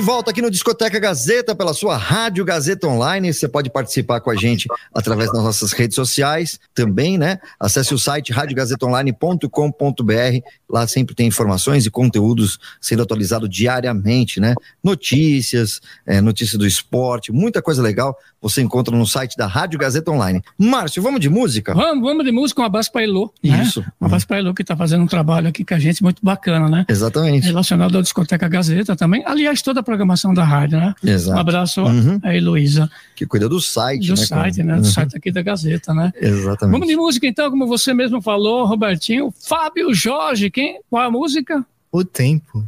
De volta aqui no Discoteca Gazeta, pela sua Rádio Gazeta Online. Você pode participar com a gente através das nossas redes sociais também, né? Acesse o site radiogazetaonline.com.br. Lá sempre tem informações e conteúdos sendo atualizados diariamente, né? Notícias, é, notícias do esporte, muita coisa legal você encontra no site da Rádio Gazeta Online. Márcio, vamos de música? Vamos, vamos de música. Um abraço para Elô. Né? Isso. Um abraço para Elô que está fazendo um trabalho aqui com a gente muito bacana, né? Exatamente. Relacionado à Discoteca Gazeta também. Aliás, toda a programação da rádio, né? Exato. Um abraço Uhum. a Heloísa. Que cuida do site, Do né? site, né? Uhum. Do site aqui da Gazeta, né? Exatamente. Vamos de música então, como você mesmo falou, Robertinho. Fábio Jorge, quem? Qual a música? O tempo.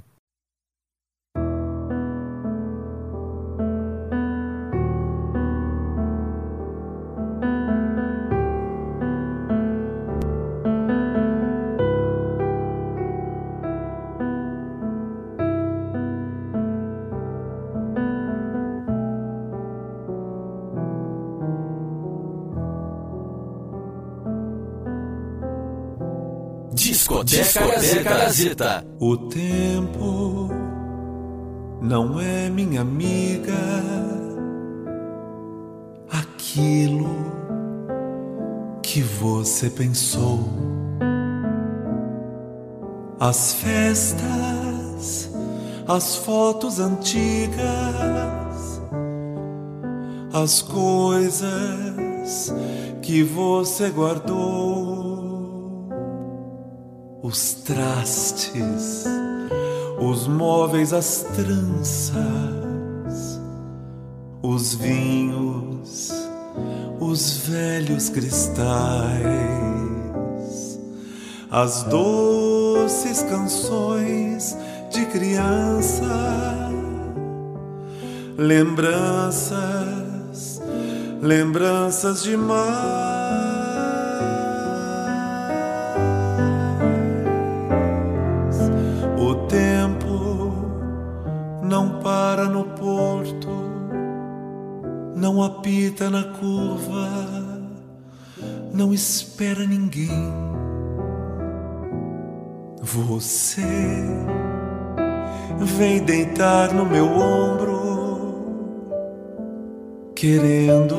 Discoteca Gazeta. O tempo não é minha amiga. Aquilo que você pensou. As festas, as fotos antigas, as coisas que você guardou os trastes, os móveis, as tranças, os vinhos, os velhos cristais, as doces canções de criança, lembranças, lembranças demais. Não apita na curva, não espera ninguém. Você vem deitar no meu ombro, querendo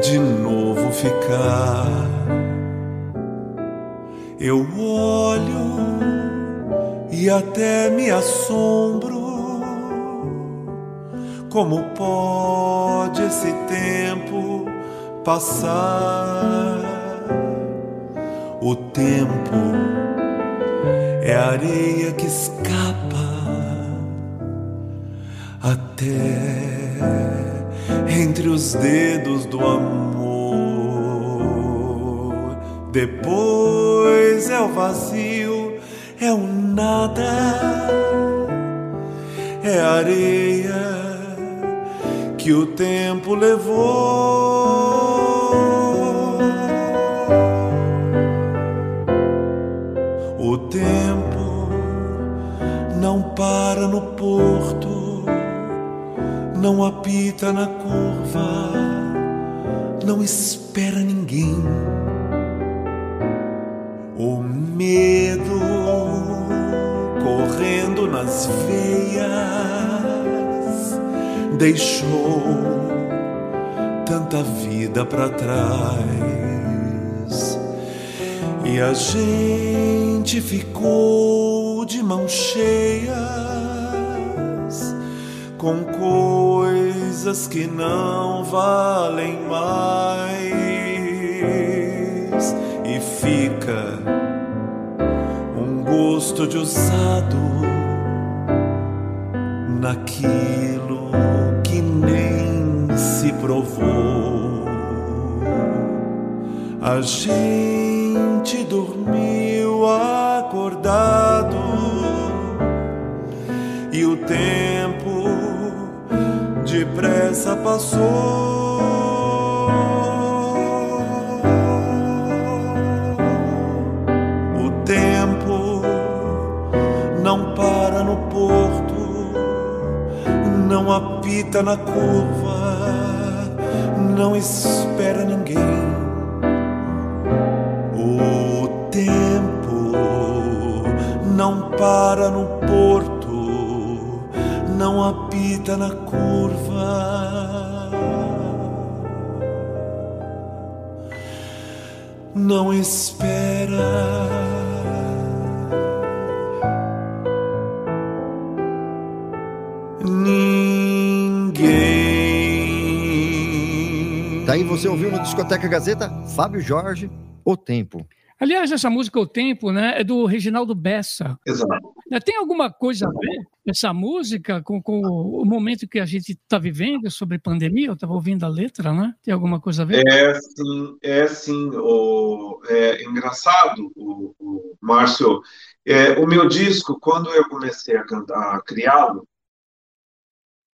de novo ficar. Eu olho e até me assombro. Como pode esse tempo passar? O tempo é areia que escapa até entre os dedos do amor. Depois é o vazio, é o nada, é areia que o tempo levou. O tempo não para no porto, não apita na curva, não espera ninguém. O medo correndo nas veias deixou tanta vida para trás. E a gente ficou de mãos cheias com coisas que não valem mais. E fica um gosto de usado naquilo nem se provou. A gente dormiu acordado e o tempo depressa passou. O tempo não apita na curva, não espera ninguém. O tempo não para no porto, não apita na curva. Não espera. Você ouviu no Discoteca Gazeta Fábio Jorge, O Tempo. Aliás, essa música O Tempo, né, é do Reginaldo Bessa. Exato. Tem alguma coisa a ver essa música com, com o momento que a gente está vivendo sobre pandemia? Eu estava ouvindo a letra, né? Tem alguma coisa a ver? É sim, é sim. O, é engraçado, o, o Márcio. É, o meu disco, quando eu comecei a, cantar, a criá-lo,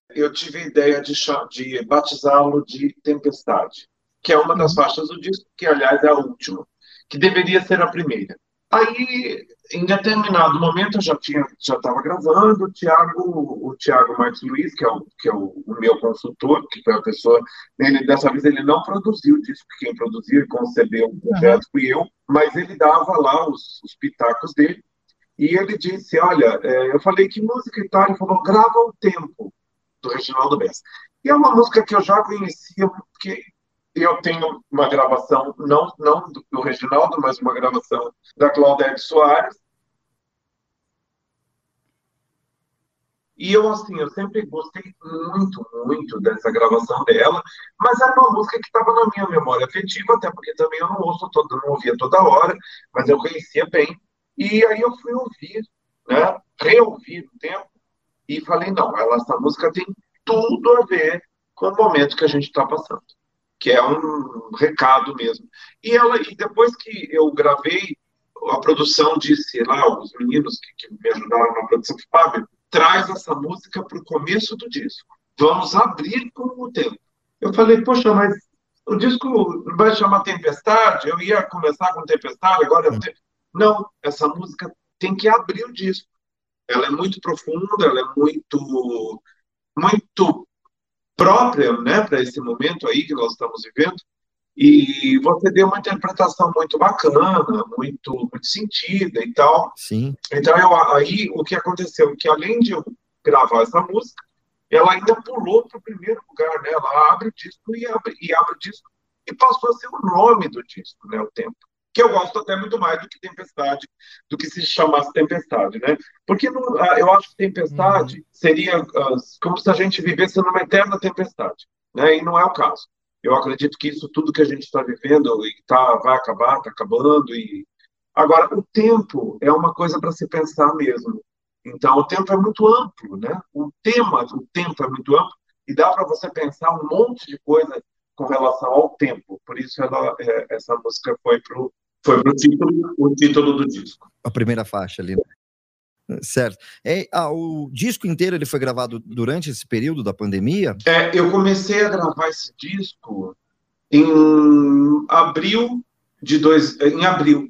eu tive a ideia de, de batizá-lo de Tempestade, que é uma das faixas do disco, que aliás é a última, que deveria ser a primeira. Aí, em determinado momento, eu já tinha, já estava gravando. O Tiago, o Tiago Martins Luiz, que é o, que é o, o meu consultor, que foi a pessoa, ele, dessa vez ele não produziu o disco, quem produziu e concebeu o projeto fui eu, mas ele dava lá os, os pitacos dele. E ele disse: Olha, é, eu falei que música e tal. Ele falou: grava o tempo do Reginaldo Bessa. E é uma música que eu já conhecia, porque eu tenho uma gravação, não, não do, do Reginaldo, mas uma gravação da Claudete Soares. E eu, assim, eu sempre gostei muito, muito dessa gravação dela, mas era uma música que estava na minha memória afetiva, até porque também eu não ouço toda, não ouvia toda hora, mas eu conhecia bem. E aí eu fui ouvir, né, reouvir o tempo, e falei, não, ela, essa música tem tudo a ver com o momento que a gente está passando, que é um recado mesmo. E ela, e depois que eu gravei, a produção disse lá, os meninos que, que me ajudaram na produção, Fábio, traz essa música para o começo do disco. Vamos abrir com o tempo. Eu falei, poxa, mas o disco vai chamar Tempestade? Eu ia começar com Tempestade, agora tenho... Não, essa música tem que abrir o disco. Ela é muito profunda, ela é muito, muito própria, né, para esse momento aí que nós estamos vivendo. E você deu uma interpretação muito bacana, muito, muito sentida e tal. Sim. Então, eu, aí o que aconteceu? Que além de eu gravar essa música, ela ainda pulou para o primeiro lugar, né? Ela abre o disco e abre, e abre o disco e passou a ser o nome do disco, né? O tempo. Que eu gosto até muito mais do que Tempestade, do que se chamasse Tempestade, né? Porque não, ah, eu acho que Tempestade seria ah, como se a gente vivesse numa eterna tempestade, né? E não é o caso. Eu acredito que isso tudo que a gente está vivendo e tá, vai acabar, está acabando. E agora o tempo é uma coisa para se pensar mesmo. Então o tempo é muito amplo, né? O tema do tempo é muito amplo e dá para você pensar um monte de coisa com relação ao tempo. Por isso ela, é, essa música foi pro foi pro título, o título do disco. A primeira faixa ali. né? Certo. É, ah, o disco inteiro ele foi gravado durante esse período da pandemia? É, eu comecei a gravar esse disco em abril de dois, em abril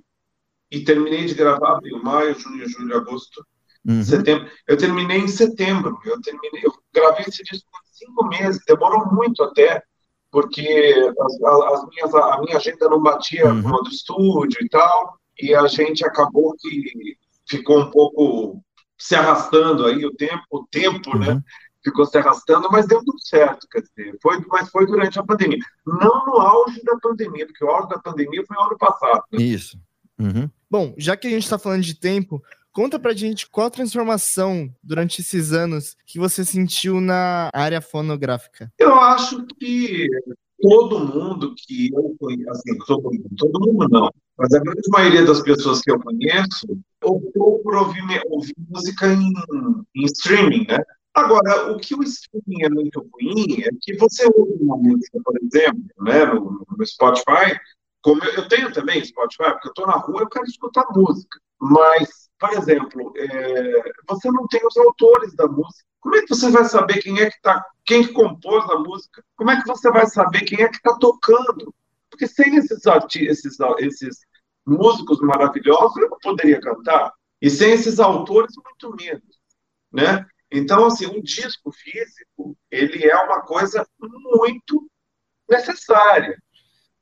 e terminei de gravar abril, maio, junho, julho, agosto, Uhum. setembro. Eu terminei em setembro. Eu terminei, eu gravei esse disco em cinco meses. Demorou muito até, porque as, a- as minhas, a minha agenda não batia Uhum. com a do estúdio e tal. E a gente acabou que ficou um pouco se arrastando aí o tempo, o tempo, né? Uhum. Ficou se arrastando, mas deu tudo certo, quer dizer, foi, mas foi durante a pandemia. Não no auge da pandemia, porque o auge da pandemia foi o ano passado. né? Isso. Uhum. Bom, já que a gente está falando de tempo, conta pra gente qual a transformação durante esses anos que você sentiu na área fonográfica. Eu acho que todo mundo que eu conheço, assim, todo mundo, todo mundo não, mas a grande maioria das pessoas que eu conheço optou por ouvir, ouvir música em, em streaming, né? Agora, o que o streaming é muito ruim é que você ouve uma música, por exemplo, né, no, no Spotify, como eu, eu tenho também Spotify, porque eu estou na rua eu quero escutar música, mas, por exemplo, é, você não tem os autores da música. Como é que você vai saber quem é que tá, quem que compôs a música? Como é que você vai saber quem é que está tocando? Porque sem esses, esses, esses músicos maravilhosos, eu não poderia cantar. E sem esses autores, muito menos, né? Então, assim, um disco físico, ele é uma coisa muito necessária,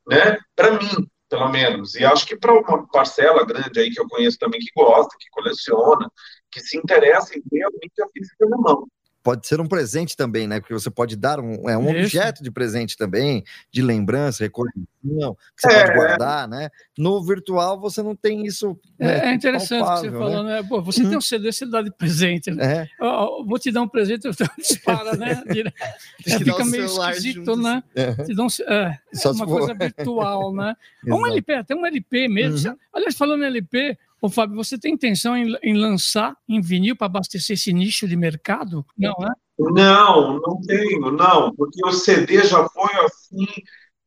né? Para mim, pelo menos. E acho que para uma parcela grande aí que eu conheço também que gosta, que coleciona, que se interessa em realmente a física na mão pode ser um presente também, né? Porque você pode dar um, é, um objeto de presente também, de lembrança, recordação, que você é. pode guardar, né? No virtual você não tem isso. Né, é, é interessante o que você né? falou, né? Pô, você uhum. tem um CD, você dá de presente. Né? É. Oh, vou te dar um presente, você dispara, né? É, fica meio esquisito, né? É. Te dá um, é, é uma coisa virtual, né? um LP, até um LP mesmo. Uhum. Aliás, falando em LP, Ô, Fábio, você tem intenção em, em lançar em vinil para abastecer esse nicho de mercado? Não, né? Não, não tenho, não, porque o CD já foi assim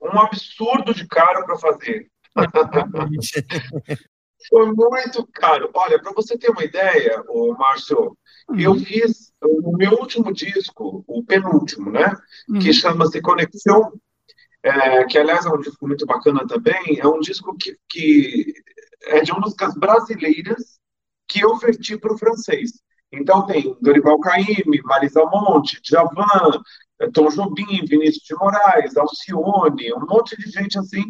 um absurdo de caro para fazer. foi muito caro. Olha, para você ter uma ideia, o Márcio, uhum. eu fiz o meu último disco, o penúltimo, né? Uhum. Que chama-se Conexão, é, que aliás é um disco muito bacana também. É um disco que, que é de músicas brasileiras que eu verti para o francês. Então tem Dorival Caymmi, Marisa Monte, Djavan, eh, Tom Jobim, Vinícius de Moraes, Alcione, um monte de gente assim,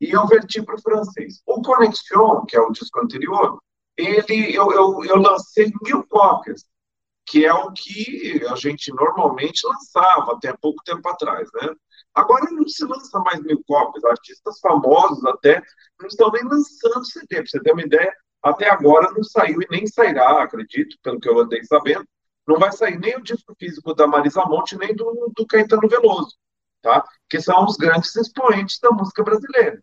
e eu verti para o francês. O Connexion, que é o disco anterior, ele eu, eu, eu lancei mil cópias, que é o que a gente normalmente lançava até pouco tempo atrás, né? Agora não se lança mais mil cópias, artistas famosos até não estão nem lançando CD. Para você ter uma ideia, até agora não saiu e nem sairá, acredito, pelo que eu andei sabendo. Não vai sair nem o disco físico da Marisa Monte, nem do, do Caetano Veloso, tá? que são os grandes expoentes da música brasileira.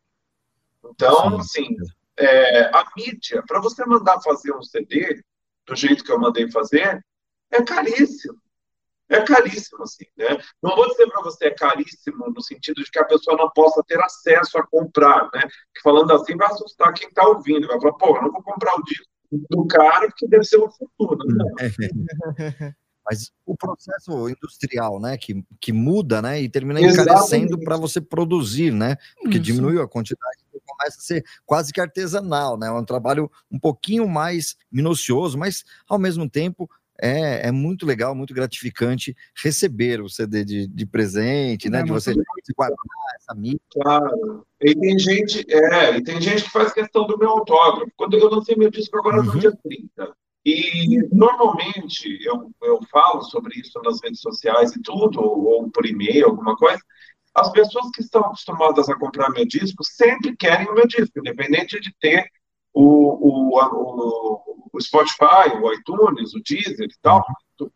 Então, assim, é, a mídia, para você mandar fazer um CD do jeito que eu mandei fazer, é caríssimo é caríssimo, assim, né? Não vou dizer para você é caríssimo no sentido de que a pessoa não possa ter acesso a comprar, né? Que falando assim vai assustar quem está ouvindo, vai falar, pô, eu não vou comprar o disco do cara porque deve ser uma fortuna. Né? Mas o processo industrial, né, que, que muda, né, e termina encarecendo para você produzir, né, porque Isso. diminuiu a quantidade, começa a ser quase que artesanal, né, é um trabalho um pouquinho mais minucioso, mas ao mesmo tempo é, é muito legal, muito gratificante receber o CD de, de presente, né? É, de você guardar essa mídia. Claro. E tem gente, é, e tem gente que faz questão do meu autógrafo. Quando eu lancei meu disco agora uhum. no dia 30. E normalmente eu, eu falo sobre isso nas redes sociais e tudo, ou, ou por e-mail, alguma coisa. As pessoas que estão acostumadas a comprar meu disco sempre querem o meu disco, independente de ter o, o, o, Spotify, o iTunes, o Deezer e tal,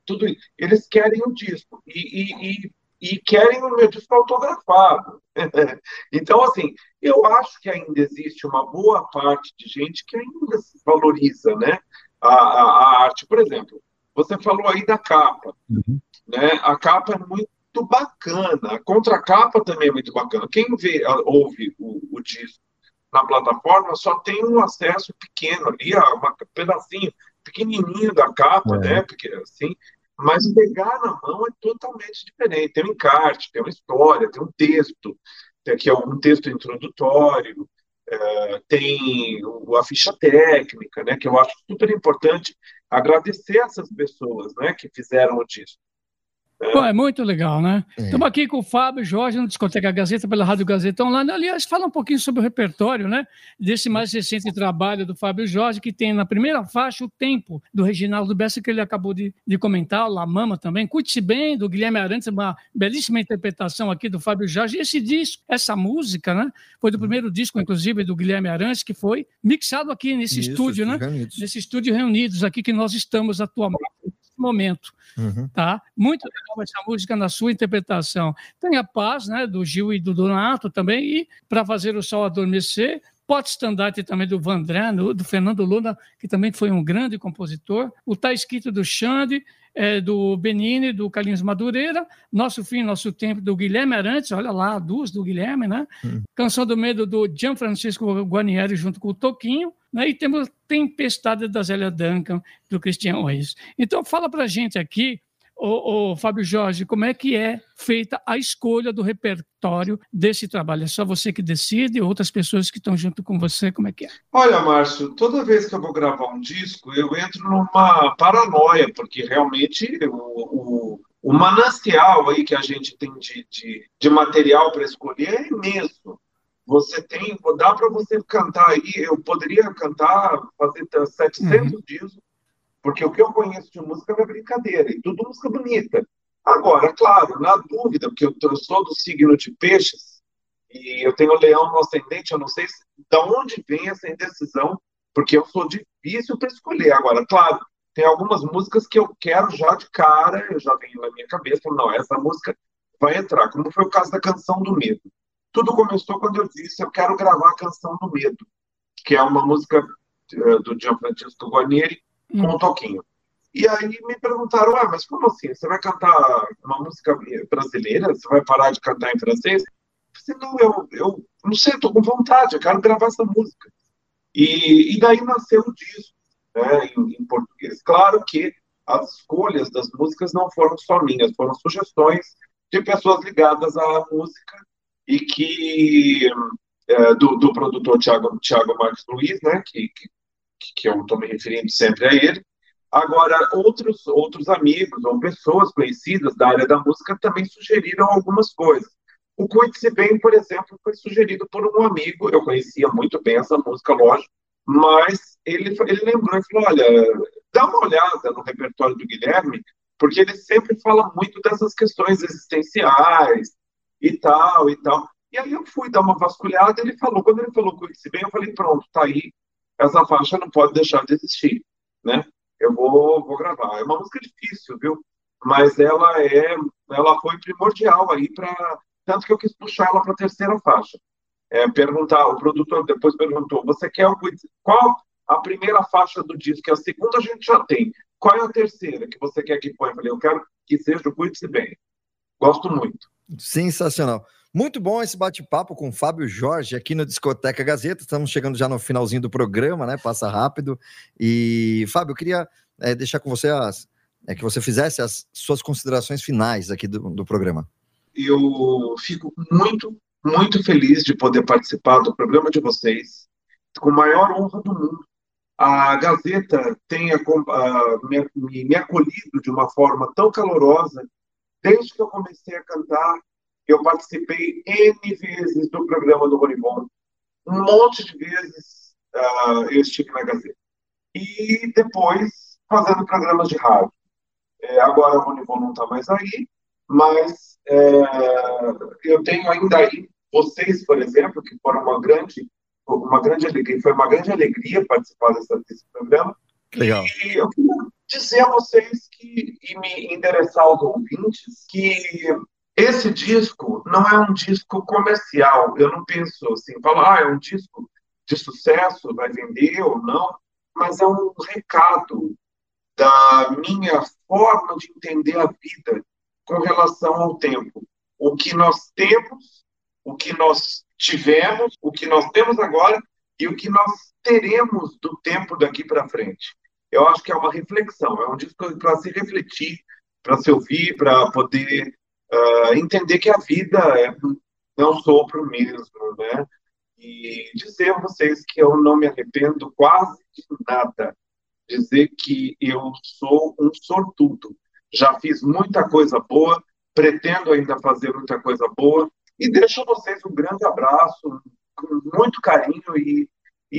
tudo eles querem o disco e, e, e, e querem o meu disco autografado. então, assim, eu acho que ainda existe uma boa parte de gente que ainda se valoriza né, a, a, a arte. Por exemplo, você falou aí da capa. Uhum. Né? A capa é muito bacana, a contracapa também é muito bacana. Quem vê, ouve o, o disco na plataforma só tem um acesso pequeno ali, um pedacinho pequenininho da capa, é. né? Porque assim, mas pegar na mão é totalmente diferente. Tem um encarte, tem uma história, tem um texto, tem aqui um texto introdutório, é, tem a ficha técnica, né? Que eu acho super importante agradecer essas pessoas, né? Que fizeram o disco. Pô, é muito legal, né? Estamos é. aqui com o Fábio Jorge, no Discoteca Gazeta, pela Rádio Gazeta Online. Aliás, fala um pouquinho sobre o repertório, né? Desse mais recente trabalho do Fábio Jorge, que tem na primeira faixa o tempo do Reginaldo Bessa, que ele acabou de, de comentar, o La Mama também. Curte-se bem, do Guilherme Arantes, uma belíssima interpretação aqui do Fábio Jorge. Esse disco, essa música, né? Foi do primeiro disco, inclusive, do Guilherme Arantes, que foi mixado aqui nesse Isso, estúdio, né? Reunidos. Nesse estúdio reunidos aqui que nós estamos atualmente momento. Uhum. Tá? Muito legal essa música na sua interpretação. Tem a paz, né, do Gil e do Donato também, e para fazer o sol adormecer, Pote Estandarte também do Vandré, do Fernando Luna, que também foi um grande compositor. O Tá Escrito do Xande, é, do Benini, do Carlinhos Madureira. Nosso Fim, Nosso Tempo, do Guilherme Arantes. Olha lá, duas do Guilherme, né? Hum. Canção do Medo, do Gianfrancisco Guarnieri, junto com o Toquinho. Né? E temos Tempestade da Zélia Duncan, do Cristian Reis. Então, fala para gente aqui Ô, ô, Fábio Jorge, como é que é feita a escolha do repertório desse trabalho? É só você que decide, outras pessoas que estão junto com você, como é que é? Olha, Márcio, toda vez que eu vou gravar um disco, eu entro numa paranoia, porque realmente o, o, o manancial aí que a gente tem de, de, de material para escolher é imenso. Você tem, dá para você cantar aí, eu poderia cantar, fazer 700 uhum. dias, porque o que eu conheço de música é brincadeira, e tudo música bonita. Agora, claro, na dúvida, porque eu, eu sou do signo de peixes, e eu tenho leão no ascendente, eu não sei se, de onde vem essa indecisão, porque eu sou difícil para escolher. Agora, claro, tem algumas músicas que eu quero já de cara, eu já venho na minha cabeça, não, essa música vai entrar, como foi o caso da Canção do Medo. Tudo começou quando eu disse, eu quero gravar a Canção do Medo, que é uma música uh, do Gianfrancesco Guarnieri com um toquinho. E aí me perguntaram, ah, mas como assim? Você vai cantar uma música brasileira? Você vai parar de cantar em francês? Eu falei, não, eu, eu não sei, tô com vontade, eu quero gravar essa música. E, e daí nasceu o disco né, em, em, português. Claro que as escolhas das músicas não foram só minhas, foram sugestões de pessoas ligadas à música e que é, do, do, produtor Tiago Thiago Marques Luiz, né, que, que, que eu estou me referindo sempre a ele. Agora, outros, outros amigos ou pessoas conhecidas da área da música também sugeriram algumas coisas. O Cuide-se Bem, por exemplo, foi sugerido por um amigo, eu conhecia muito bem essa música, lógico, mas ele, ele lembrou e falou: olha, dá uma olhada no repertório do Guilherme, porque ele sempre fala muito dessas questões existenciais e tal e tal. E aí eu fui dar uma vasculhada ele falou, quando ele falou com esse bem, eu falei, pronto, tá aí, essa faixa não pode deixar de existir, né? Eu vou, vou gravar. É uma música difícil, viu? Mas ela é, ela foi primordial aí para tanto que eu quis puxar ela para a terceira faixa é, perguntar, o produtor depois perguntou, você quer o qual a primeira faixa do disco? A segunda a gente já tem. Qual é a terceira que você quer que ponha? Eu falei, eu quero que seja o Cuide-se Bem. Gosto muito. Sensacional. Muito bom esse bate-papo com o Fábio Jorge aqui no Discoteca Gazeta. Estamos chegando já no finalzinho do programa, né? Passa rápido. E, Fábio, eu queria é, deixar com você as, é, que você fizesse as suas considerações finais aqui do, do programa. Eu fico muito muito feliz de poder participar do programa de vocês, com a maior honra do mundo. A Gazeta tem me, me acolhido de uma forma tão calorosa, desde que eu comecei a cantar, eu participei N vezes do programa do Ronivon, um monte de vezes uh, eu estive na Gazeta. E depois fazendo programas de rádio. É, agora o Ronivon não está mais aí, mas é, eu tenho ainda aí vocês, por exemplo, que foram uma grande, uma grande alegria, foi uma grande alegria participar dessa, desse programa. Legal. E eu queria dizer a vocês que, e me endereçar aos ouvintes, que esse disco não é um disco comercial. Eu não penso assim, falar, ah, é um disco de sucesso, vai vender ou não, mas é um recado da minha forma de entender a vida com relação ao tempo. O que nós temos o que nós tivemos, o que nós temos agora e o que nós teremos do tempo daqui para frente. Eu acho que é uma reflexão, é um disco para se refletir, para se ouvir, para poder uh, entender que a vida é, não sopro mesmo, né? E dizer a vocês que eu não me arrependo quase de nada. Dizer que eu sou um sortudo. Já fiz muita coisa boa, pretendo ainda fazer muita coisa boa, e deixo a vocês um grande abraço, com muito carinho e,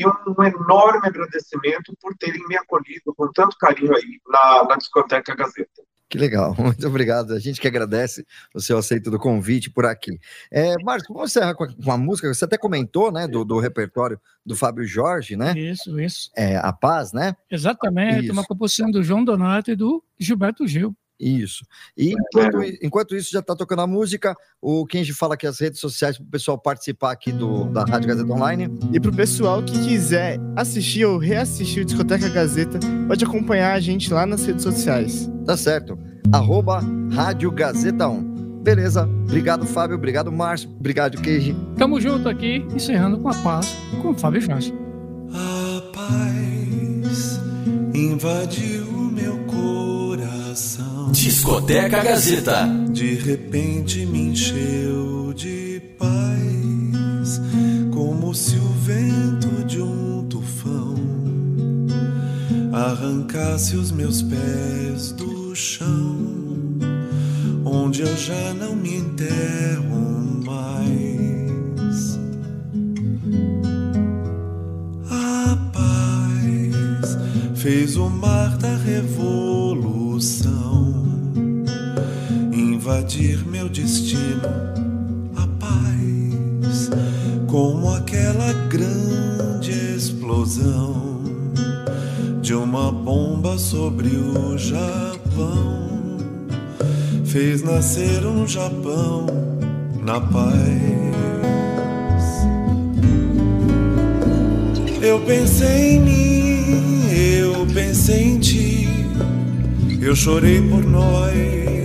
e um enorme agradecimento por terem me acolhido com tanto carinho aí na, na Discoteca Gazeta. Que legal, muito obrigado. A gente que agradece o seu aceito do convite por aqui. É, Márcio, vamos encerrar com a, com a, música. Você até comentou, né, do, do repertório do Fábio Jorge, né? Isso, isso. É, a Paz, né? Exatamente, isso. uma composição do João Donato e do Gilberto Gil. Isso. E enquanto, enquanto isso já está tocando a música, o Kenji fala aqui as redes sociais para o pessoal participar aqui do, da Rádio Gazeta Online. E para o pessoal que quiser assistir ou reassistir o Discoteca Gazeta, pode acompanhar a gente lá nas redes sociais. Tá certo. Arroba Rádio Gazeta 1. Beleza. Obrigado, Fábio. Obrigado, Márcio. Obrigado, Kenji. Tamo junto aqui, encerrando com a paz, com o Fábio Jorge. A paz invadiu Discoteca Gazeta. De repente me encheu de paz, como se o vento de um tufão arrancasse os meus pés do chão, onde eu já não me enterro mais. A paz fez o mar da revolução invadir meu destino. A paz, como aquela grande explosão de uma bomba sobre o Japão fez nascer um Japão na paz. Eu pensei em mim, eu pensei em ti, eu chorei por nós.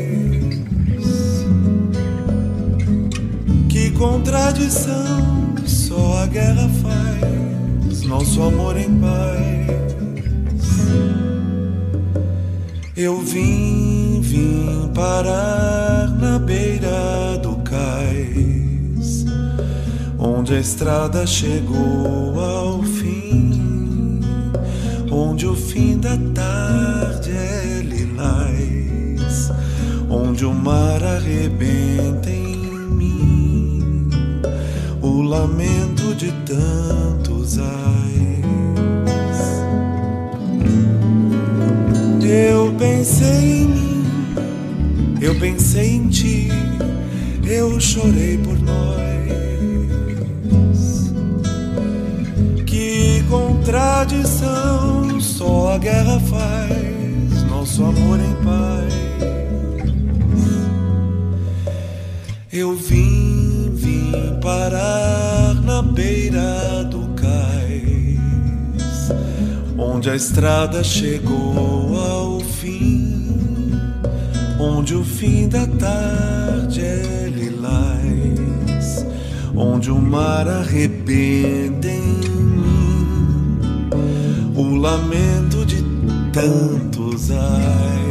Contradição, só a guerra faz nosso amor em paz. Eu vim vim parar na beira do cais, onde a estrada chegou ao fim, onde o fim da tarde é lilás, onde o mar arrebenta em lamento de tantos ais. Eu pensei em mim eu pensei em ti, eu chorei por nós. Que contradição, só a guerra faz nosso amor em paz. Eu vim, parar na beira do cais, onde a estrada chegou ao fim onde o fim da tarde é lilás, onde o mar arrebenta em mim o lamento de tantos ais.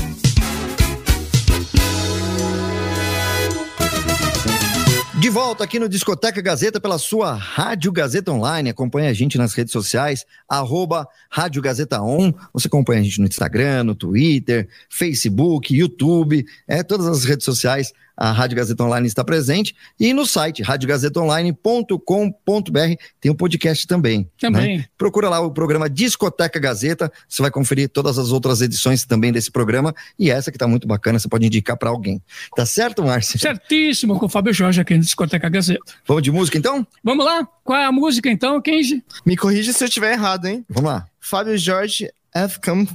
De volta aqui no Discoteca Gazeta pela sua Rádio Gazeta Online. Acompanhe a gente nas redes sociais, arroba Rádio Gazeta On. Você acompanha a gente no Instagram, no Twitter, Facebook, YouTube, é, todas as redes sociais a Rádio Gazeta Online está presente e no site radiogazetaonline.com.br tem um podcast também. Também. Né? Procura lá o programa Discoteca Gazeta, você vai conferir todas as outras edições também desse programa e essa que está muito bacana, você pode indicar para alguém. Tá certo, Márcio? Certíssimo, com o Fábio Jorge aqui no Discoteca Gazeta. Vamos de música então? Vamos lá? Qual é a música então, Kenji? Me corrija se eu estiver errado, hein? Vamos lá. Fábio Jorge, F. Come.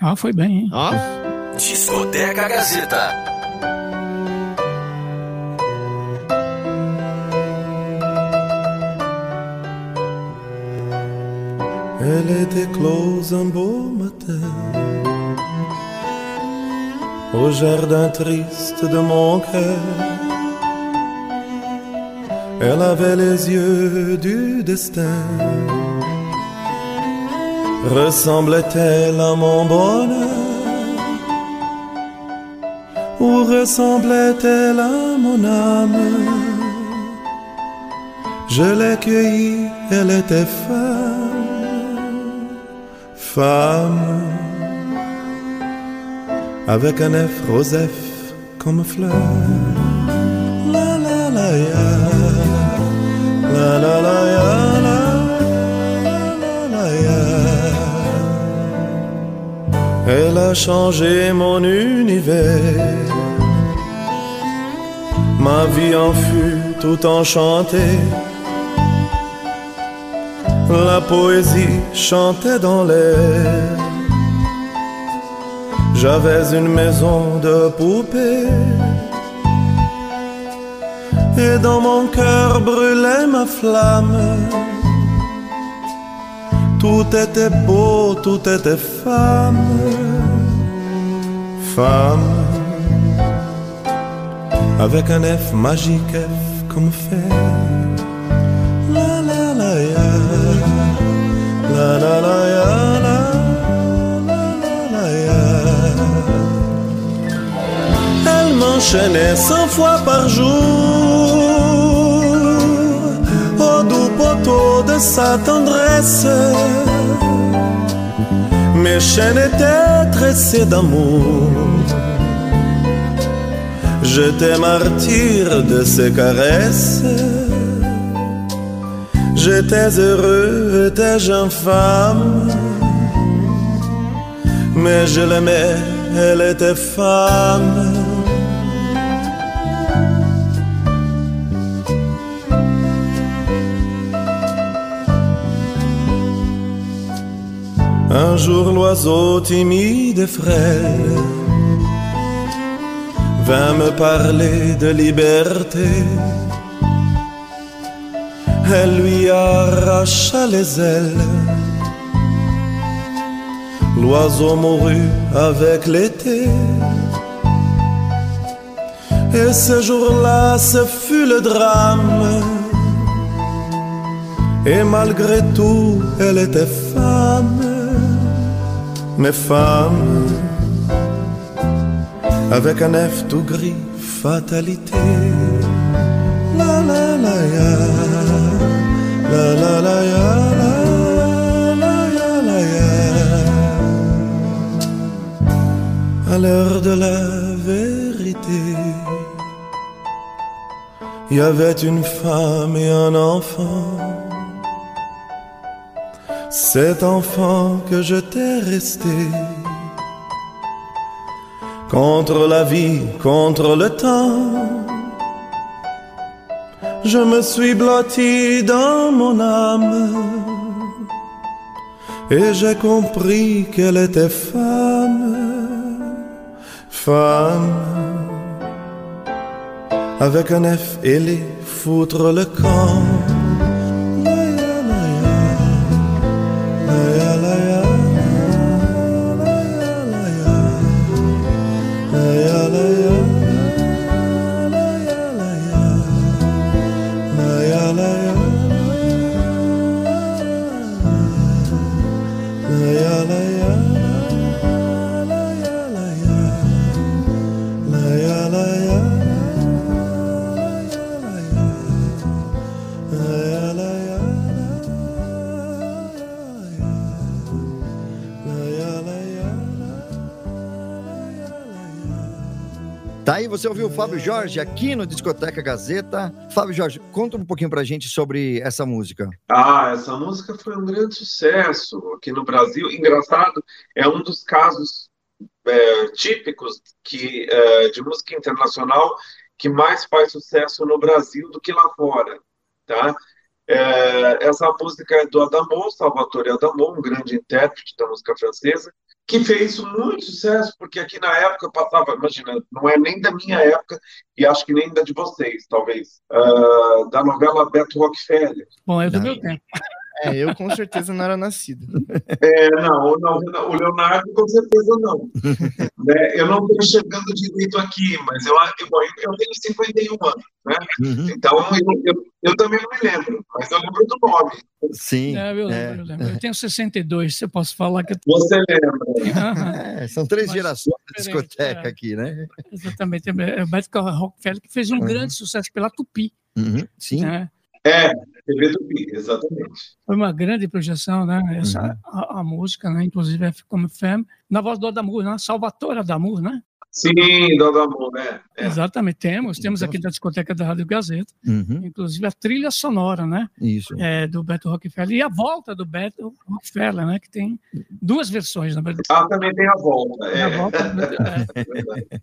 Ah, foi bem, hein? Ó. Discoteca Gazeta. Elle était close un beau matin au jardin triste de mon cœur. Elle avait les yeux du destin. Ressemblait-elle à mon bonheur? Ou ressemblait-elle à mon âme? Je l'ai cueillie, elle était femme avec un F rosef comme fleur. La la la ya, la la la ya, la la la ya. Elle a changé mon univers. Ma vie en fut tout enchantée. La poésie chantait dans l'air. J'avais une maison de poupées. Et dans mon cœur brûlait ma flamme. Tout était beau, tout était femme, femme, avec un F magique, F comme fer. Elle m'enchaînait cent fois par jour au doux poteau de sa tendresse. Mes chaînes étaient tressées d'amour. J'étais martyr de ses caresses. J'étais heureux, étais-je infâme. Mais je l'aimais, elle était femme. Un jour l'oiseau timide et frêle vint me parler de liberté. Elle lui arracha les ailes. L'oiseau mourut avec l'été. Et ce jour-là, ce fut le drame. Et malgré tout, elle était femme mais femme, avec un F tout gris, fatalité. La la la ya, la la la ya, la la la ya. À l'heure de la vérité, il y avait une femme et un enfant. Cet enfant que je t'ai resté contre la vie, contre le temps. Je me suis blotti dans mon âme et j'ai compris qu'elle était femme, femme, avec un F ailé, foutre le camp. Tá aí, você ouviu o Fábio Jorge aqui no Discoteca Gazeta. Fábio Jorge, conta um pouquinho pra gente sobre essa música. Ah, essa música foi um grande sucesso aqui no Brasil. Engraçado, é um dos casos é, típicos que, é, de música internacional que mais faz sucesso no Brasil do que lá fora, tá? É, essa música é do Adamo, Salvatore Adamo, um grande intérprete da música francesa, que fez muito sucesso, porque aqui na época passava, imagina, não é nem da minha época, e acho que nem da de vocês, talvez, uh, da novela Beto Rockefeller. Bom, é do meu tempo. É, eu com certeza não era nascido. É, não, não, o Leonardo com certeza não. né? Eu não estou enxergando direito aqui, mas eu, eu, eu tenho 51 anos, né? Uhum. Então eu, eu, eu, também não me lembro, mas eu lembro do nome. Sim. É, eu, lembro, é. eu, lembro. eu tenho 62, você posso falar que. Você lembra? É, são três mas, gerações de discoteca é. aqui, né? Exatamente. É o Beto Rockefeller que fez um uhum. grande sucesso pela Tupi. Uhum. Sim. Né? É, TV Tupi, exatamente. Foi uma grande projeção, né? Essa, uhum. a, a, música, né? Inclusive, é como Femme, na voz do Adamur, né? Salvatore Adamur, né? Sim, do Adamur, né? É. Exatamente, temos. Temos aqui da discoteca da Rádio Gazeta, uhum. inclusive a trilha sonora, né? Isso. É, do Beto Rockefeller e a volta do Beto Rockefeller, né? Que tem duas versões, na verdade. Ah, também tem a volta. É. A volta, é.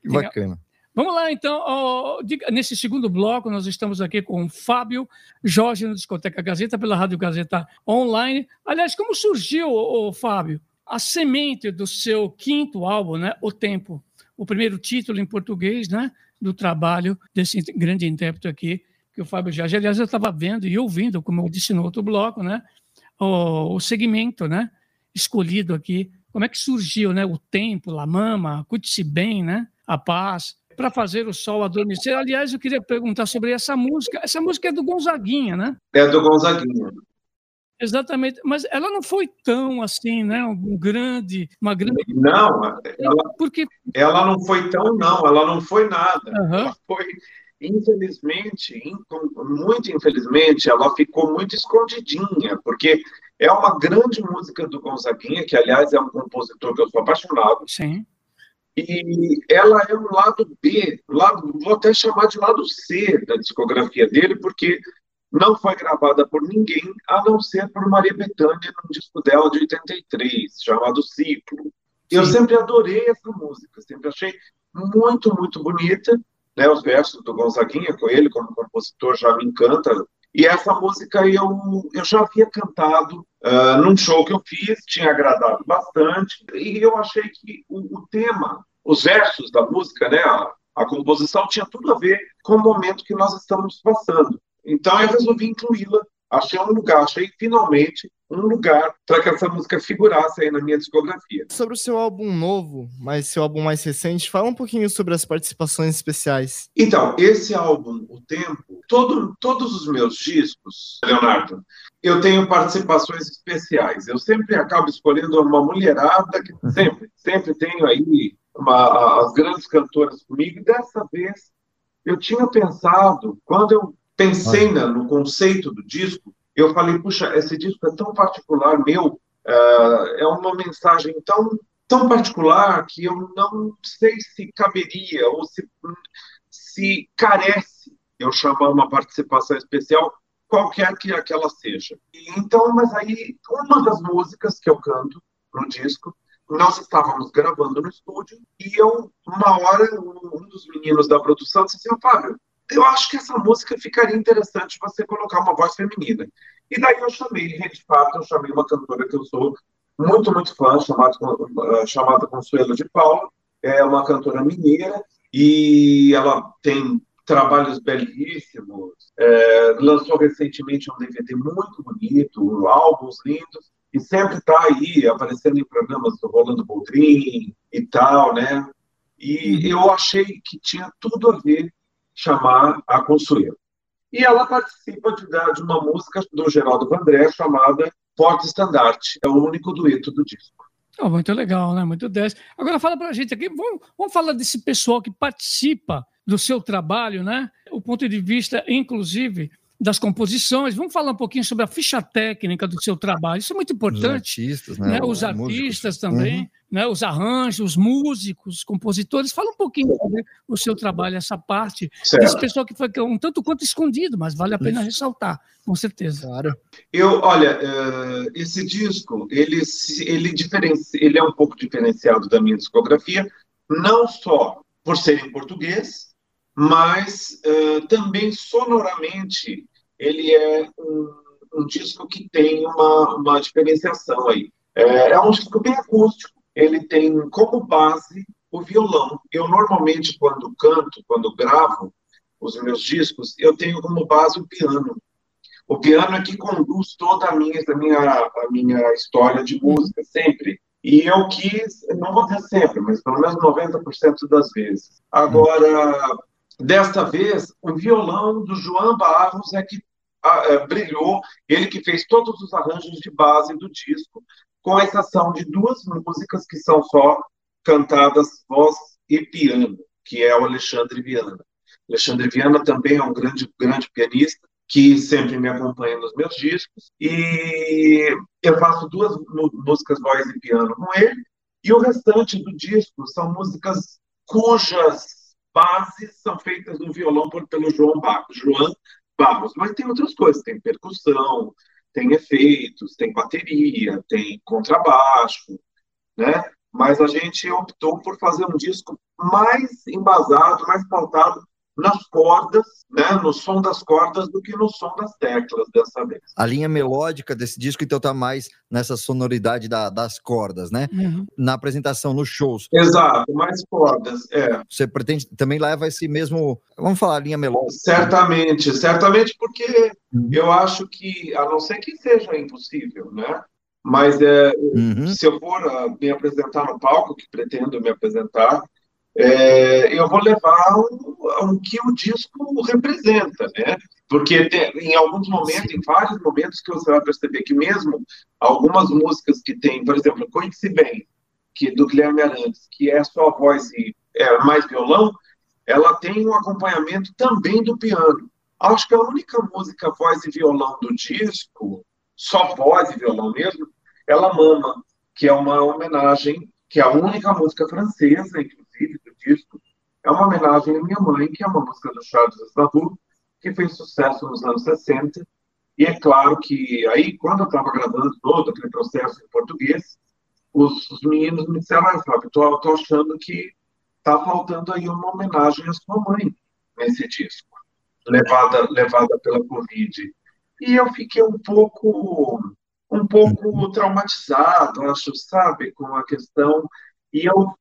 que bacana. Vamos lá, então. Nesse segundo bloco, nós estamos aqui com o Fábio Jorge no Discoteca Gazeta, pela Rádio Gazeta Online. Aliás, como surgiu, Fábio, a semente do seu quinto álbum, né? O Tempo? O primeiro título em português, né? Do trabalho desse grande intérprete aqui, que o Fábio Jorge. Aliás, eu estava vendo e ouvindo, como eu disse no outro bloco, né? o, o segmento, né? Escolhido aqui. Como é que surgiu, né? O tempo, La Mama, Cuide-se Bem, né? A Paz, para fazer o sol adormecer. Aliás, eu queria perguntar sobre essa música. Essa música é do Gonzaguinha, né? É do Gonzaguinha. Exatamente, mas ela não foi tão assim, né? Um grande, uma grande. Não, ela, Porque... ela não foi tão, não, ela não foi nada. Uhum. Ela foi, infelizmente, muito infelizmente, ela ficou muito escondidinha, porque é uma grande música do Gonzaguinha, que aliás é um compositor que eu sou apaixonado. Sim. E ela é um lado B, lado, vou até chamar de lado C da discografia dele, porque não foi gravada por ninguém, a não ser por Maria Bethânia, num disco dela de 83, chamado Ciclo. Eu sempre adorei essa música, sempre achei muito, muito bonita. Né, os versos do Gonzaguinha, com ele como compositor, já me encanta. E essa música eu, eu já havia cantado uh, num show que eu fiz, tinha agradado bastante, e eu achei que o, o tema, os versos da música, né, a, a composição tinha tudo a ver com o momento que nós estamos passando. Então eu resolvi incluí-la. Achei um lugar, achei finalmente um lugar para que essa música figurasse aí na minha discografia. Sobre o seu álbum novo, mas seu álbum mais recente, fala um pouquinho sobre as participações especiais. Então, esse álbum, O Tempo, todo, todos os meus discos, Leonardo, eu tenho participações especiais. Eu sempre acabo escolhendo uma mulherada que sempre, sempre tenho aí uma, as grandes cantoras comigo. E dessa vez eu tinha pensado, quando eu pensei na, no conceito do disco, eu falei, puxa, esse disco é tão particular, meu, uh, é uma mensagem tão, tão particular que eu não sei se caberia ou se, se carece eu chamar uma participação especial, qualquer que aquela seja. E, então, mas aí, uma das músicas que eu canto no disco, nós estávamos gravando no estúdio e eu, uma hora, um dos meninos da produção disse assim, Fábio, eu acho que essa música ficaria interessante você colocar uma voz feminina. E daí eu chamei, de fato, eu chamei uma cantora que eu sou muito, muito fã, chamada, eh, chamada Consuelo de Paula, é uma cantora mineira, e ela tem trabalhos belíssimos, é, lançou recentemente um DVD muito bonito, álbuns lindos, e sempre está aí aparecendo em programas do Rolando Boldrin e tal, né? E uhum. eu achei que tinha tudo a ver chamar a Consuelo. E ela participa de, de uma música do Geraldo Vandré chamada Porta Estandarte. É o único dueto do disco. Oh, muito legal, né? Muito 10. Agora fala pra gente aqui, vamos, vamos falar desse pessoal que participa do seu trabalho, né? O ponto de vista, inclusive, das composições. Vamos falar um pouquinho sobre a ficha técnica do seu trabalho. Isso é muito importante. Os artistas, né? né? Os artistas também, uhum. né? Os arranjos, os músicos, os compositores. Fala um pouquinho sobre o seu trabalho, essa parte certo. desse pessoal que foi um tanto quanto escondido, mas vale a pena Isso. ressaltar, com certeza. Claro. Eu, olha, uh, esse disco, ele, ele, diferenci... ele é um pouco diferenciado da minha discografia, não só por ser em português, mas uh, também sonoramente ele é um, um disco que tem uma, uma diferenciação aí. É, é um disco bem acústico, ele tem como base o violão. Eu normalmente, quando canto, quando gravo os meus discos, eu tenho como base o piano. O piano é que conduz toda a minha, a minha, a minha história de música, sempre. E eu quis, não vou dizer sempre, mas pelo menos 90% das vezes. Agora, desta vez, o violão do João Barros é que brilhou, ele que fez todos os arranjos de base do disco, com exceção de duas músicas que são só cantadas voz e piano, que é o Alexandre Viana. Alexandre Viana também é um grande, grande pianista, que sempre me acompanha nos meus discos, e eu faço duas músicas voz e piano com ele, e o restante do disco são músicas cujas bases são feitas no violão por, pelo João Barros. João Barros, mas tem outras coisas, tem percussão, tem efeitos, tem bateria, tem contrabaixo, né? Mas a gente optou por fazer um disco mais embasado, mais pautado nas cordas, né, no som das cordas, do que no som das teclas dessa vez. A linha melódica desse disco, então, tá mais nessa sonoridade da, das cordas, né? Uhum. Na apresentação, nos shows. Exato, mais cordas, é. Você pretende, também leva esse mesmo, vamos falar, linha melódica. Certamente, certamente, porque Uhum. eu acho que, a não ser que seja impossível, né? Mas é, Uhum. se eu for ah, me apresentar no palco, que pretendo me apresentar, é, eu vou levar o, o que o disco representa, né? Porque tem- em alguns momentos, em vários momentos, que você vai perceber que mesmo algumas músicas que tem, por exemplo, Conhece Bem, que é do Guilherme Arantes, que é só voz e é, mais violão, ela tem um acompanhamento também do piano. Acho que a única música voz e violão do disco, só voz e violão mesmo, ela Mama, que é uma homenagem, que é a única música francesa, disco, é uma homenagem à minha mãe, que é uma música do Charles Aznavour, que fez sucesso nos anos 60. E é claro que aí, quando eu estava gravando todo aquele processo em português, os, os meninos me disseram, ah, Fábio, tô, tô achando que tá faltando aí uma homenagem à sua mãe nesse disco, levada, levada pela Covid. E eu fiquei um pouco, um pouco traumatizado, acho, sabe, com a questão. E eu,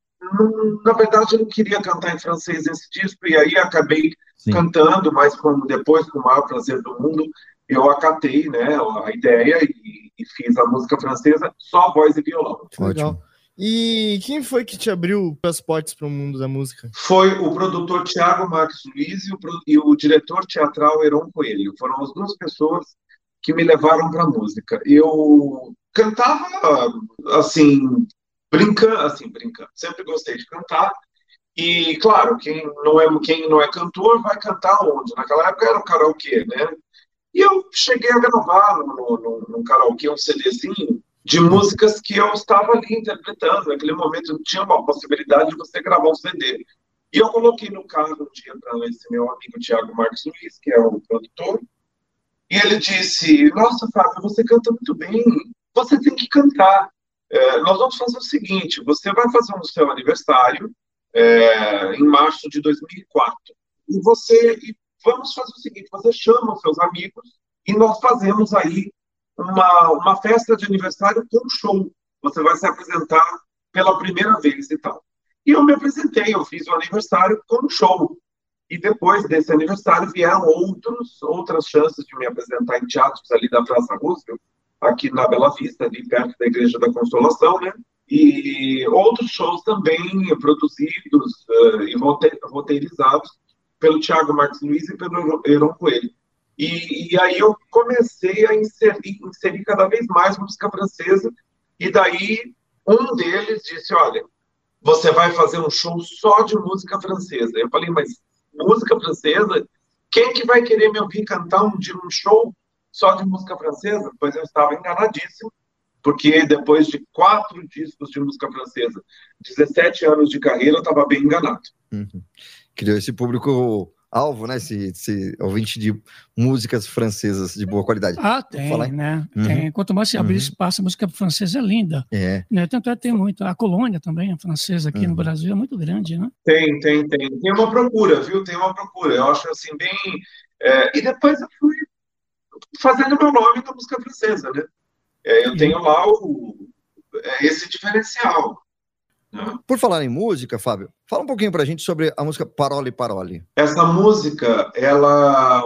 na verdade, eu não queria cantar em francês esse disco, e aí acabei Sim. cantando, mas como depois, com o maior prazer do mundo, eu acatei né, a ideia e, e fiz a música francesa só voz e violão. Legal. Ótimo. E quem foi que te abriu as portas para o mundo da música? Foi o produtor Tiago Marques Luiz e o, e o diretor teatral Heron Coelho. Foram as duas pessoas que me levaram para a música. Eu cantava, assim, brincando, assim, brincando. Sempre gostei de cantar. E, claro, quem não é, quem não é cantor vai cantar onde? Naquela época era o karaokê, né? E eu cheguei a gravar no, no, no, karaokê um CDzinho de músicas que eu estava ali interpretando. Naquele momento não tinha uma possibilidade de você gravar um CD. E eu coloquei no carro um dia para esse meu amigo Tiago Marques Luiz, que é o produtor, e ele disse: Nossa, Fábio, você canta muito bem, você tem que cantar. É, nós vamos fazer o seguinte: você vai fazer o seu aniversário é, em março de 2004. E você e vamos fazer o seguinte: você chama os seus amigos e nós fazemos aí uma, uma festa de aniversário com show. Você vai se apresentar pela primeira vez e tal. E eu me apresentei, eu fiz o aniversário com show. E depois desse aniversário vieram outros, outras chances de me apresentar em teatros ali da Praça Roosevelt, aqui na Bela Vista, ali perto da Igreja da Consolação, né? E outros shows também produzidos uh, e rote roteirizados pelo Tiago Marques Luiz e pelo Heron Coelho. E, e, aí eu comecei a inserir, inserir cada vez mais música francesa, e daí um deles disse, olha, você vai fazer um show só de música francesa. Eu falei, mas música francesa? Quem que vai querer me ouvir cantar um, de um show só de música francesa? Pois eu estava enganadíssimo, porque depois de quatro discos de música francesa, 17 anos de carreira, eu estava bem enganado. Uhum. Criou esse público alvo, né? Esse, esse ouvinte de músicas francesas de boa qualidade. Ah, tem, né? Uhum. Tem. Quanto mais se abrir Uhum. espaço, a música francesa é linda. É. Né? Tanto é que tem muito. A colônia também, a francesa aqui Uhum. no Brasil, é muito grande, né? Tem, tem, tem. Tem uma procura, viu? Tem uma procura. Eu acho assim, bem. é, E depois eu fui fazendo meu nome na música francesa, né? É, eu tenho lá o... é, esse diferencial. né? Por falar em música, Fábio, fala um pouquinho pra gente sobre a música Parole Parole. Essa música, ela.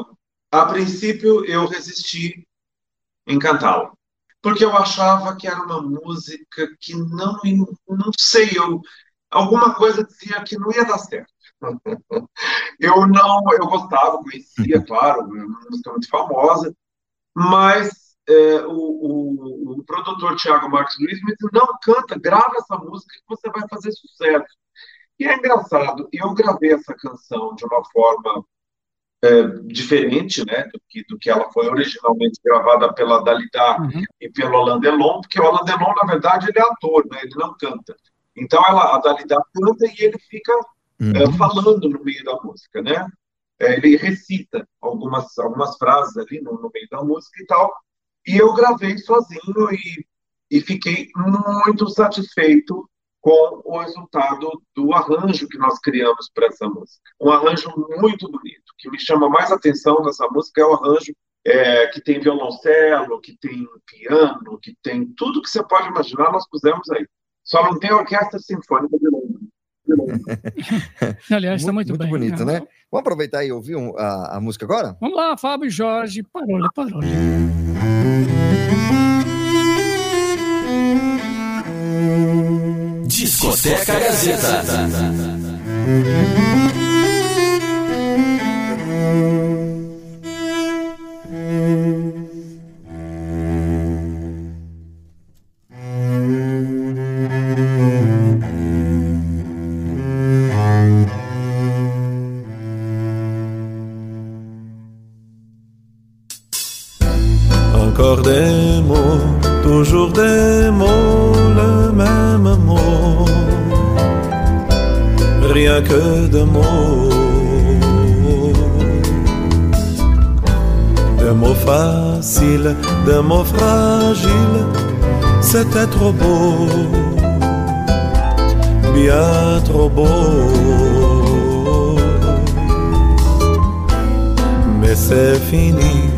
A princípio, eu resisti em cantá-la. Porque eu achava que era uma música que não. Não sei, eu. Alguma coisa dizia que não ia dar certo. Eu não, eu gostava, conhecia, claro, é uma música muito famosa, mas é, o, o, o produtor Tiago Marques Luiz me disse: não, canta, grava essa música que você vai fazer sucesso. E é engraçado, eu gravei essa canção de uma forma é, diferente né, do, que, do que ela foi originalmente gravada pela Dalida Uhum. e pelo Alain Delon, porque o Alain Delon, na verdade, ele é ator, né, ele não canta. Então ela, a Dalida canta e ele fica é, Uhum. falando no meio da música, né? É, ele recita algumas, algumas frases ali no, no meio da música e tal. E eu gravei sozinho e, e fiquei muito satisfeito com o resultado do arranjo que nós criamos para essa música. Um arranjo muito bonito. O que me chama mais atenção nessa música é o arranjo é, que tem violoncelo, que tem piano, que tem tudo que você pode imaginar, nós pusemos aí. Só não tem orquestra sinfônica de Londres. Aliás, está muito, muito bem. bonito, né? Vamos aproveitar e ouvir um, a, a, música agora? Vamos lá, Fábio Jorge, parole, parole. Discoteca Gazeta. C'était trop beau, bien trop beau. Mais c'est fini,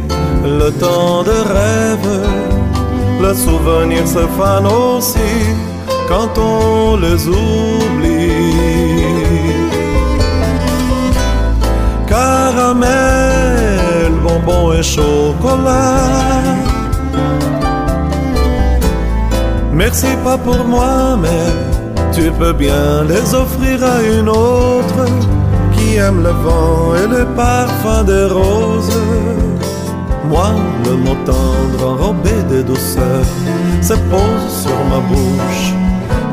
le temps de rêve, le souvenir se fane aussi quand on les oublie. caramel, bonbon et chocolat. Merci pas pour moi, mais tu peux bien les offrir à une autre qui aime le vent et le parfum des roses. Moi, le mot tendre enrobé de douceur se pose sur ma bouche,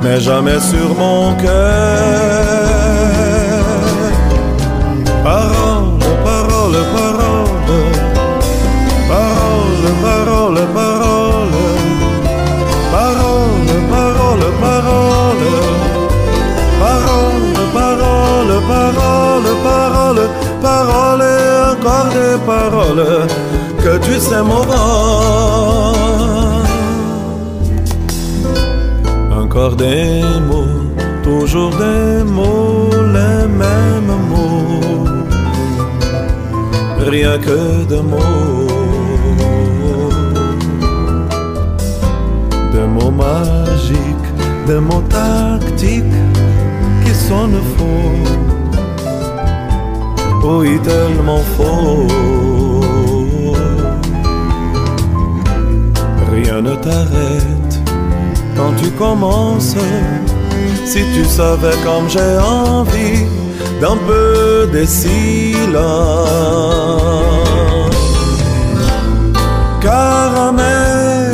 mais jamais sur mon cœur. Parole, parole, parole, parole, parole, parole, parole, parole, parole, parole, et encore des paroles. Que tu sais mon Encore des mots, toujours des mots, les mêmes mots. Rien que de mots, de mots magiques, de mots tactiques qui sonnent faux, oui tellement faux. Rien ne t'arrête quand tu commences, si tu savais comme j'ai envie d'un peu de silence. Caramel,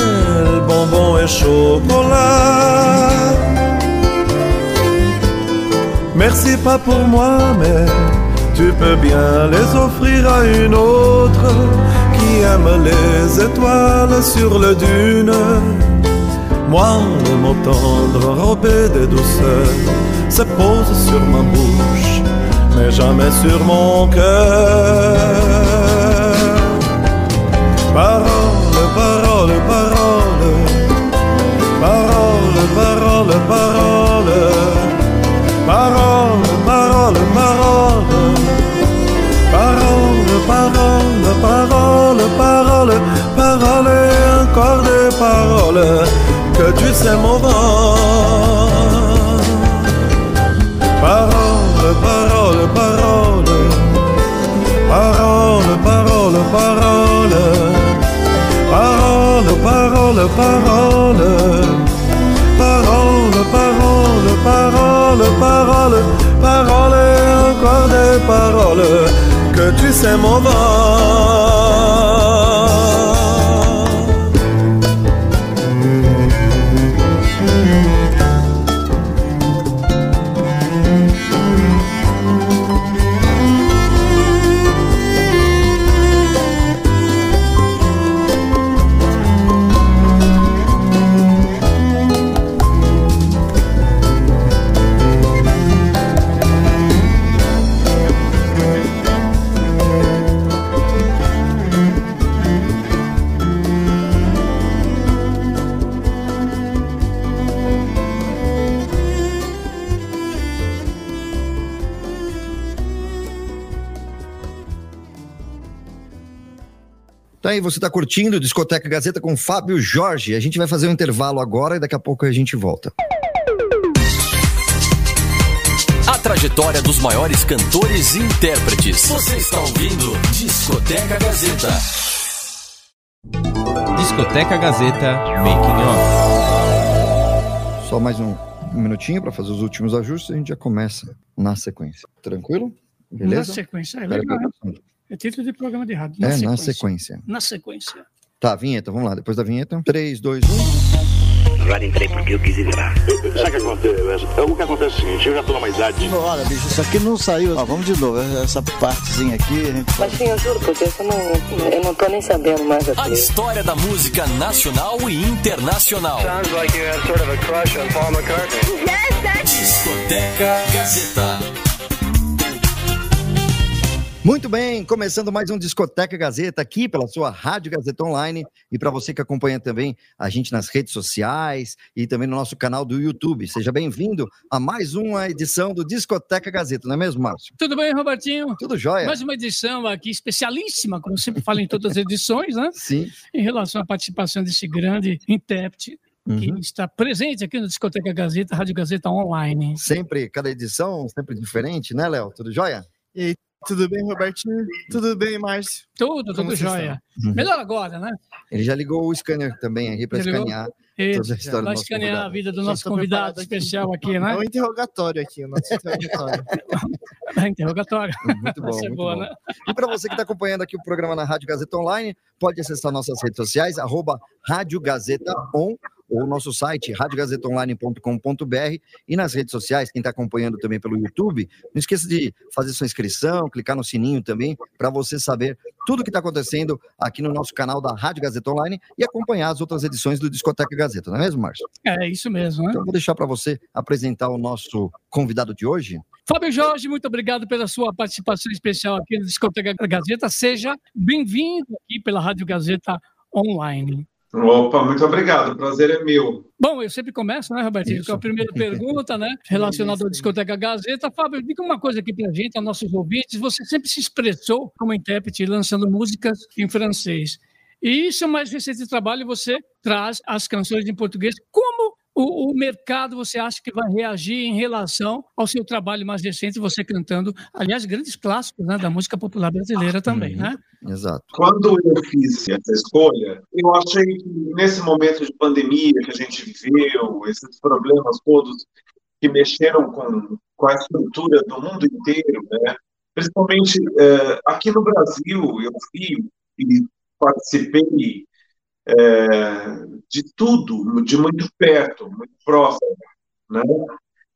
bonbon et chocolat. Merci pas pour moi, mais tu peux bien les offrir à une autre qui aime les étoiles sur le dune. Moi, le mot tendre enrobé de douceur se pose sur ma bouche mais jamais sur mon cœur. Parole, parole, parole, parole, parole, parole, et encore des paroles. Que tu sais mon vent. Parole, parole, parole, parole, parole, parole, parole, parole, parole, parole, parole, parole, parole, parole, et encore des paroles. que tu sais m'en vas Aí, você tá curtindo Discoteca Gazeta com Fábio Jorge. A gente vai fazer um intervalo agora e daqui a pouco a gente volta. A trajetória dos maiores cantores e intérpretes. Você está ouvindo Discoteca Gazeta. Discoteca Gazeta Making Off. Só mais um, minutinho para fazer os últimos ajustes e a gente já começa na sequência. Tranquilo? Na Beleza? sequência. É, legal. É título de programa de rádio. É, na sequência. Na sequência. Tá, vinheta, vamos lá. Depois da vinheta. 3, 2, 1. Agora entrei porque eu quis entrar. Sabe o que acontece? O que acontece é o seguinte, eu já tô numa idade. Olha, bicho, isso aqui não saiu. Ó, vamos de novo. Essa partezinha aqui, a gente Mas sim, eu juro por Deus, eu não, eu não tô nem sabendo mais A aqui. história da música nacional e internacional. Sounds like you have sort of a crush on Paul McCartney. Discoteca Gazeta. Muito bem, começando mais um Discoteca Gazeta aqui pela sua Rádio Gazeta Online e para você que acompanha também a gente nas redes sociais e também no nosso canal do YouTube. Seja bem-vindo a mais uma edição do Discoteca Gazeta, não é mesmo, Márcio? Tudo bem, Robertinho? Tudo jóia? Mais uma edição aqui especialíssima, como eu sempre falo em todas as edições, né? Sim. Em relação à participação desse grande intérprete que Uhum. está presente aqui no Discoteca Gazeta, Rádio Gazeta Online. Sempre, cada edição, sempre diferente, né, Léo? Tudo jóia? Tudo bem, Robertinho? Tudo bem, Márcio? Tudo, Como tudo jóia. Uhum. Melhor agora, né? Ele já ligou o scanner também aqui para escanear toda a história vai escanear a convidado. vida do nosso convidado aqui. especial aqui, É né? um interrogatório aqui, o nosso interrogatório. Interrogatório. Muito bom, muito boa, bom. né? E para você que está acompanhando aqui o programa na Rádio Gazeta Online, pode acessar nossas redes sociais, arroba Rádio Gazeta On, ou nosso site, radiogazetaonline.com.br e nas redes sociais, quem está acompanhando também pelo YouTube, não esqueça de fazer sua inscrição, clicar no sininho também, para você saber tudo que está acontecendo aqui no nosso canal da Rádio Gazeta Online e acompanhar as outras edições do Discoteca Gazeta, não é mesmo, Márcio? É isso mesmo, né? Então vou deixar para você apresentar o nosso convidado de hoje. Fábio Jorge, muito obrigado pela sua participação especial aqui no Discoteca Gazeta. Seja bem-vindo aqui pela Rádio Gazeta Online. Opa, muito obrigado. O prazer é meu. Bom, eu sempre começo, né, Robertinho, com a primeira pergunta, né, relacionada ao Discoteca Gazeta. Fábio, diga uma coisa aqui pra gente, aos nossos ouvintes. Você sempre se expressou como intérprete, lançando músicas em francês. E isso é mais recente trabalho, você traz as canções em português. Como o, o mercado você acha que vai reagir em relação ao seu trabalho mais recente, você cantando, aliás, grandes clássicos né, da música popular brasileira também, Uhum. né? Exato. Quando eu fiz essa escolha, eu achei que nesse momento de pandemia que a gente viveu, esses problemas todos que mexeram com, com a estrutura do mundo inteiro, né? principalmente eh, aqui no Brasil, eu vi e participei eh, de tudo, de muito perto, muito próximo. Né?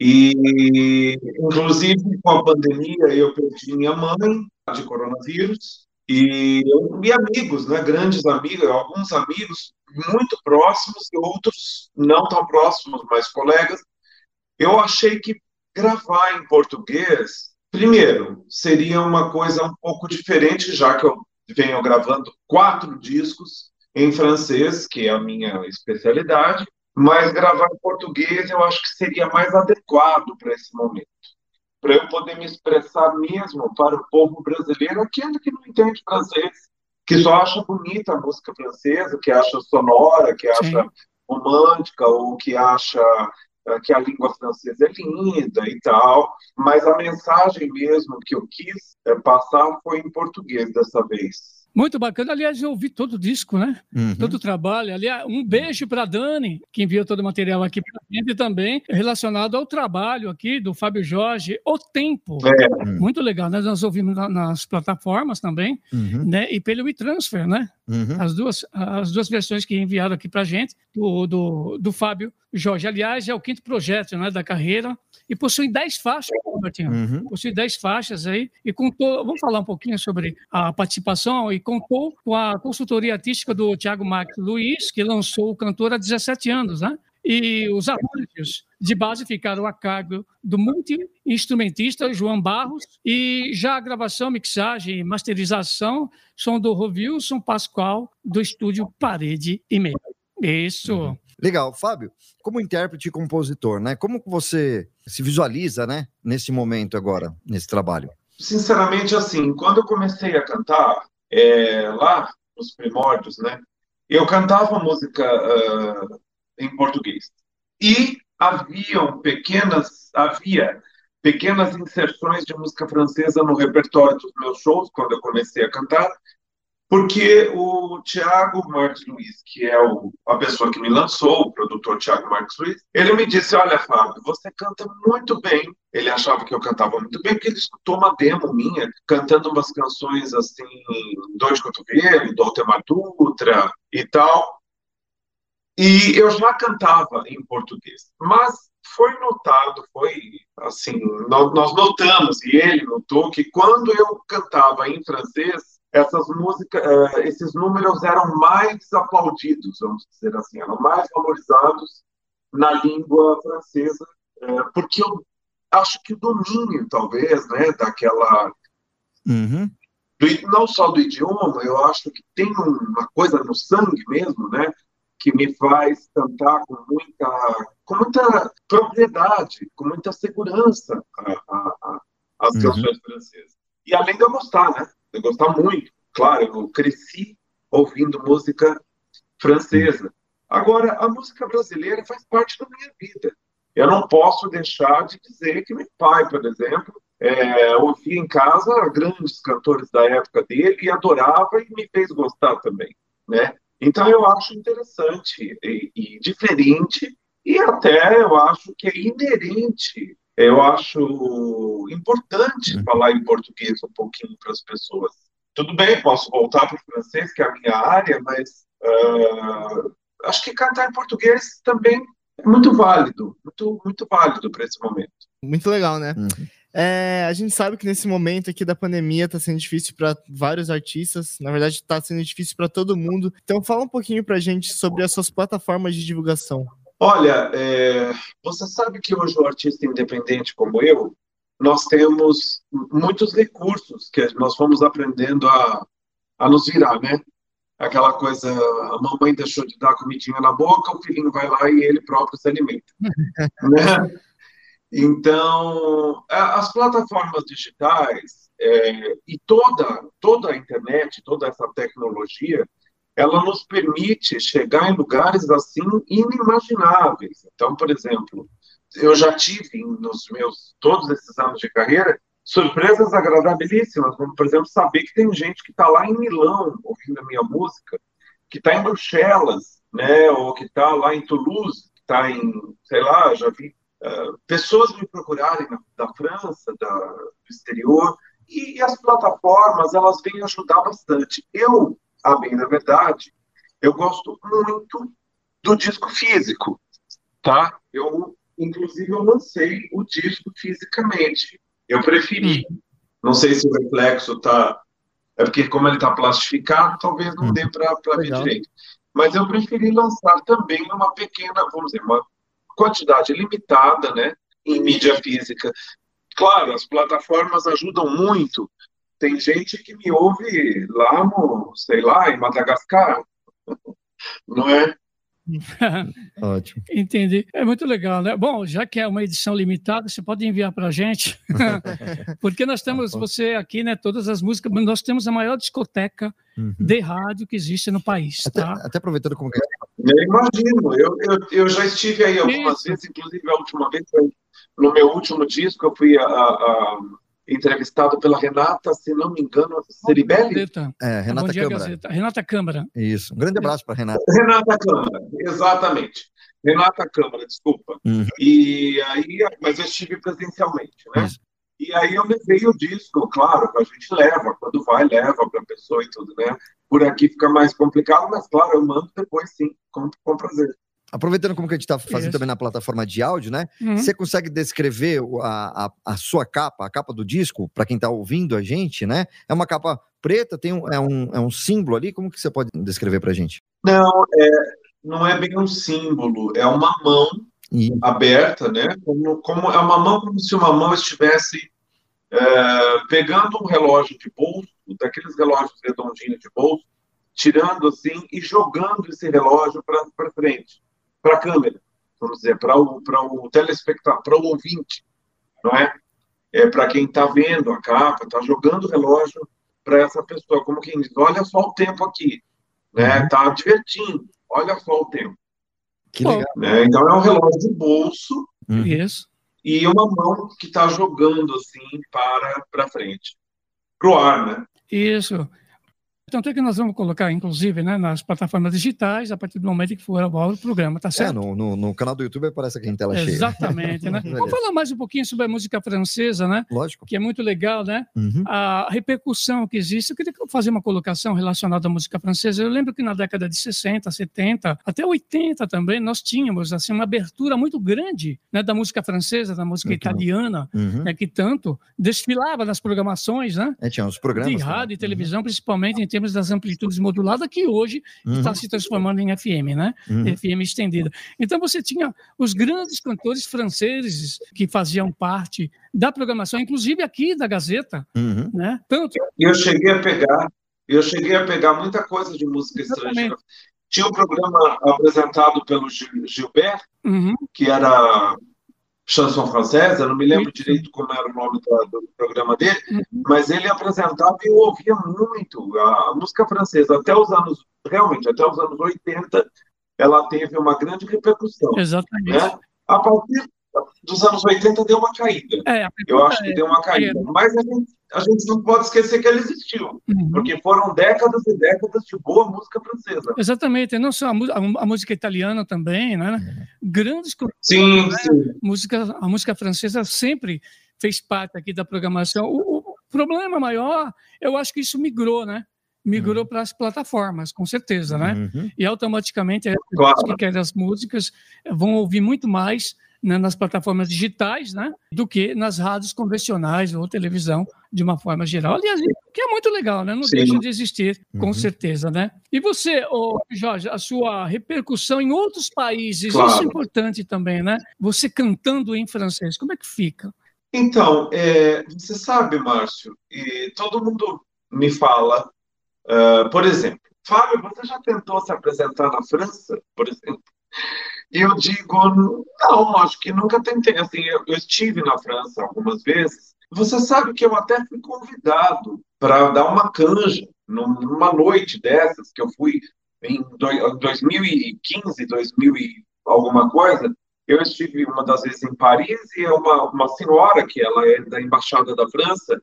E, inclusive, com a pandemia, eu perdi minha mãe de coronavírus e, e amigos, né, grandes amigos, alguns amigos muito próximos e outros não tão próximos, mas colegas. Eu achei que gravar em português, primeiro, seria uma coisa um pouco diferente, já que eu venho gravando quatro discos em francês, que é a minha especialidade, mas gravar em português eu acho que seria mais adequado para esse momento para eu poder me expressar mesmo para o povo brasileiro, aquele que não entende francês, que só acha bonita a música francesa, que acha sonora, que acha Sim. romântica, ou que acha eh, que a língua francesa é linda e tal, mas a mensagem mesmo que eu quis eh, passar foi em português dessa vez. Muito bacana. Aliás, eu ouvi todo o disco, né? Uhum. todo o trabalho. Aliás, um beijo para a Dani, que enviou todo o material aqui para a gente, também relacionado ao trabalho aqui do Fábio Jorge, O Tempo. É, Muito legal, né? Nós ouvimos na- nas plataformas também, Uhum. né? E pelo e-transfer, né? Uhum. As duas, as duas versões que enviaram aqui para a gente, do, do, do Fábio Jorge. Aliás, é o quinto projeto né, da carreira e possui 10 faixas, Robertinho Uhum. possui 10 faixas aí, e contou, vamos falar um pouquinho sobre a participação, e contou com a consultoria artística do Tiago Marques Luiz, que lançou o cantor há 17 anos, né? E os arranjos de base ficaram a cargo do multi-instrumentista João Barros, e já a gravação, mixagem e masterização são do Rovilson Pascoal, do estúdio Parede e Meia. Isso. Legal, Fábio, como intérprete e compositor, né? Como você se visualiza, né, nesse momento agora, nesse trabalho? sinceramente, assim, quando eu comecei a cantar, é, lá nos primórdios, né? Eu cantava música uh, em português. E haviam pequenas, havia pequenas inserções de música francesa no repertório dos meus shows, quando eu comecei a cantar, porque o Tiago Marques Luiz, que é o, a pessoa que me lançou, o produtor Tiago Marques Luiz, ele me disse: Olha, Fábio, você canta muito bem. Ele achava que eu cantava muito bem, porque ele escutou uma demo minha, cantando umas canções assim, Dor de Cotovelo, do Altemar Dutra e tal. E eu já cantava em português, mas foi notado, foi assim, nós notamos, e ele notou, que quando eu cantava em francês, essas músicas, eh, esses números eram mais aplaudidos, vamos dizer assim, eram mais valorizados na língua francesa, eh, porque eu acho que o domínio, talvez, né, daquela. Uhum. Do, não só do idioma, eu acho que tem uma coisa no sangue mesmo, né, que me faz cantar com muita, com muita propriedade, com muita segurança a, a, a, as uhum. canções francesas. E além de eu gostar, né? eu gostar muito. Claro, eu cresci ouvindo música francesa. Agora, a música brasileira faz parte da minha vida. Eu não posso deixar de dizer que meu pai, por exemplo, é, ouvia em casa grandes cantores da época dele e adorava e me fez gostar também, né? Então eu acho interessante e, e diferente e até eu acho que é inerente eu acho importante uhum. falar em português um pouquinho para as pessoas. Tudo bem, posso voltar para o francês, que é a minha área, mas uh, acho que cantar em português também é muito válido, muito, muito válido para esse momento. Muito legal, né? Uhum. É, a gente sabe que nesse momento aqui da pandemia está sendo difícil para vários artistas, na verdade está sendo difícil para todo mundo. Então fala um pouquinho para a gente sobre as suas plataformas de divulgação. Olha, é, você sabe que hoje o artista independente como eu, nós temos muitos recursos que nós fomos aprendendo a, a nos virar, né? Aquela coisa, a mamãe deixou de dar comidinha na boca, o filhinho vai lá e ele próprio se alimenta. né? Então, as plataformas digitais é, e toda, toda a internet, toda essa tecnologia, ela nos permite chegar em lugares assim inimagináveis. Então, por exemplo, eu já tive nos meus todos esses anos de carreira surpresas agradabilíssimas, como por exemplo saber que tem gente que está lá em Milão ouvindo a minha música, que está em Bruxelas, né, ou que está lá em Toulouse, que está em, sei lá, já vi uh, pessoas me procurarem na, da França, da, do exterior, e, e as plataformas elas vêm ajudar bastante. Eu a bem da verdade, eu gosto muito do disco físico, tá? Eu, inclusive, eu lancei o disco fisicamente. Eu preferi. Hum. Não sei se o reflexo tá... É porque como ele está plastificado, talvez não hum. dê para ver direito. Mas eu preferi lançar também uma pequena, vamos dizer, uma quantidade limitada, né, em mídia física. Claro, as plataformas ajudam muito tem gente que me ouve lá no, sei lá, em Madagascar, não é? Ótimo. Entendi. É muito legal, né? Bom, já que é uma edição limitada, você pode enviar para a gente, porque nós temos você aqui, né? Todas as músicas, nós temos a maior discoteca uhum. de rádio que existe no país. Até, tá? até aproveitando como que é. Eu imagino, eu, eu, eu já estive aí algumas Isso. vezes, inclusive a última vez foi no meu último disco, eu fui a, a entrevistado pela Renata, se não me engano, Ceribelli? É, Renata Câmara. Renata Câmara. Isso. Um grande abraço para Renata. Renata Câmara, exatamente. Renata Câmara, desculpa. Uhum. E aí, mas eu estive presencialmente, né? Isso. E aí eu levei o disco, claro, a gente leva, quando vai, leva para a pessoa e tudo, né? Por aqui fica mais complicado, mas claro, eu mando depois sim, com, com prazer. Aproveitando como que a gente está fazendo Isso. também na plataforma de áudio, né? Uhum. Você consegue descrever a, a, a, sua capa, a capa do disco, para quem está ouvindo a gente, né? É uma capa preta, tem um, é, um, é um símbolo ali. Como que você pode descrever para a gente? Não, é, não é bem um símbolo, é uma mão aberta, né? Como, como, é uma mão como se uma mão estivesse é, pegando um relógio de bolso, daqueles relógios redondinhos de bolso, tirando assim e jogando esse relógio para frente para a câmera, vamos dizer, para o, o telespectador, para o ouvinte, não é? É para quem está vendo a capa, está jogando o relógio para essa pessoa, como quem diz, olha só o tempo aqui, né? Tá divertindo, olha só o tempo. Que legal. Né? Então é um relógio de bolso Uhum. Isso. e uma mão que está jogando assim para para frente, pro ar, né? Isso. Tanto é que nós vamos colocar, inclusive, né, nas plataformas digitais, a partir do momento que for o programa, tá É, certo? no, no, no canal do YouTube aparece aqui em tela cheia. Exatamente, né? Vamos falar mais um pouquinho sobre a música francesa, né? Lógico. Que é muito legal, né? Uhum. A repercussão que existe. Eu queria fazer uma colocação relacionada à música francesa. Eu lembro que na década de 60, 70, até 80 também, nós tínhamos assim uma abertura muito grande né, da música francesa, da música Muito italiana, Uhum. né, que tanto desfilava nas programações, né? É, tinha os programas. de rádio e televisão, principalmente em termos das amplitudes moduladas, que hoje Uhum. está se transformando em FM, né? Uhum. FM estendida. Então você tinha os grandes cantores franceses que faziam parte da programação, inclusive aqui da Gazeta, Uhum. né? Tanto eu cheguei a pegar, eu cheguei a pegar muita coisa de música Exatamente. estrangeira. Tinha um programa apresentado pelo Gil- Gilbert, Uhum. que era chanson francesa, não me lembro direito como era o nome da- do programa dele, Uhum. mas ele apresentava e eu ouvia muito a, a música francesa. Até os anos, realmente, até os anos 80, ela teve uma grande repercussão. exatamente. Né? A partir dos anos 80 deu uma caída. É, a Eu acho que é- deu uma caída. Mas a gente, a gente não pode esquecer que ela existiu. Uhum. Porque foram décadas e décadas de boa música francesa. Exatamente, não só a, a- a música italiana também, né? Grandes co- Sim, sim. música, a música francesa sempre fez parte aqui da programação. O, o problema maior, eu acho que isso migrou, né? Migrou para as plataformas, com certeza, né? Uhum. E automaticamente as Claro. que querem as músicas vão ouvir muito mais né, nas plataformas digitais, né? Do que nas rádios convencionais ou televisão, de uma forma geral. Aliás, que é muito legal, né? Não Sim. deixa de existir, com Uhum. certeza, né? E você, ô, Jorge, a sua repercussão em outros países, Claro. isso é importante também, né? Você cantando em francês, como é que fica? Então, é, você sabe, Márcio, e todo mundo me fala, ah, por exemplo, Fábio, você já tentou se apresentar na França, por exemplo? Eu digo, não, acho que nunca tentei. Assim, eu, eu estive na França algumas vezes. Você sabe que eu até fui convidado para dar uma canja num- numa noite dessas que eu fui em doi- 2015, 2000 e alguma coisa. Eu estive uma das vezes em Paris e uma, uma senhora, que ela é da Embaixada da França,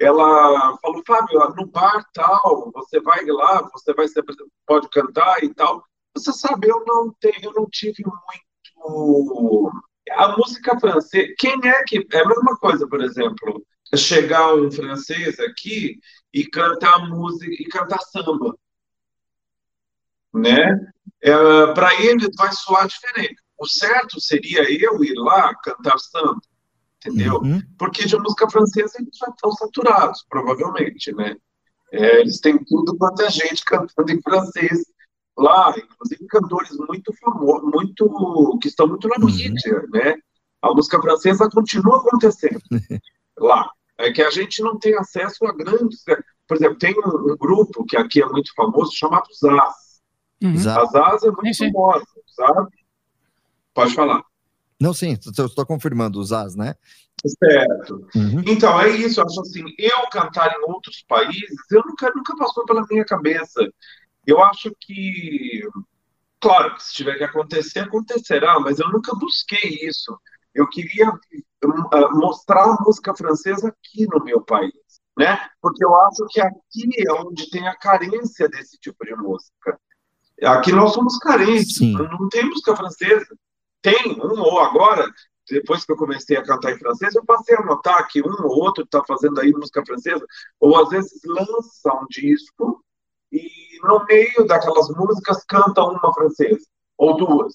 ela falou, Fábio, no bar tal, você vai lá, você vai se apresentar, pode cantar e tal. Você sabe, eu não tenho, eu não tive muito a música francesa. Quem é que é a mesma coisa, por exemplo, chegar um francês aqui e cantar música e cantar samba, né? É, Para ele vai soar diferente. O certo seria eu ir lá cantar samba, entendeu? Uhum. Porque de música francesa eles já estão saturados, provavelmente, né? É, eles têm tudo quanto é gente cantando em francês lá, inclusive cantores muito famosos, muito que estão muito na mídia, né? A música francesa continua acontecendo lá. É que a gente não tem acesso a grandes. Por exemplo, tem um, um grupo que aqui é muito famoso chamado Zaz. Uhum. A Zaz é muito Sim, sim. famosa, sabe? Pode falar. Não, sim, eu estou confirmando os as, né? Certo. Uhum. Então, é isso. Eu acho assim, eu cantar em outros países, eu nunca, nunca passou pela minha cabeça. Eu acho que, claro, que se tiver que acontecer, acontecerá, mas eu nunca busquei isso. Eu queria uh, mostrar a música francesa aqui no meu país, né? Porque eu acho que aqui é onde tem a carência desse tipo de música. Aqui nós somos carentes, Sim. não tem música francesa. Tem um ou agora, depois que eu comecei a cantar em francês, eu passei a notar que um ou outro está fazendo aí música francesa, ou às vezes lança um disco e no meio daquelas músicas canta uma francesa, ou duas,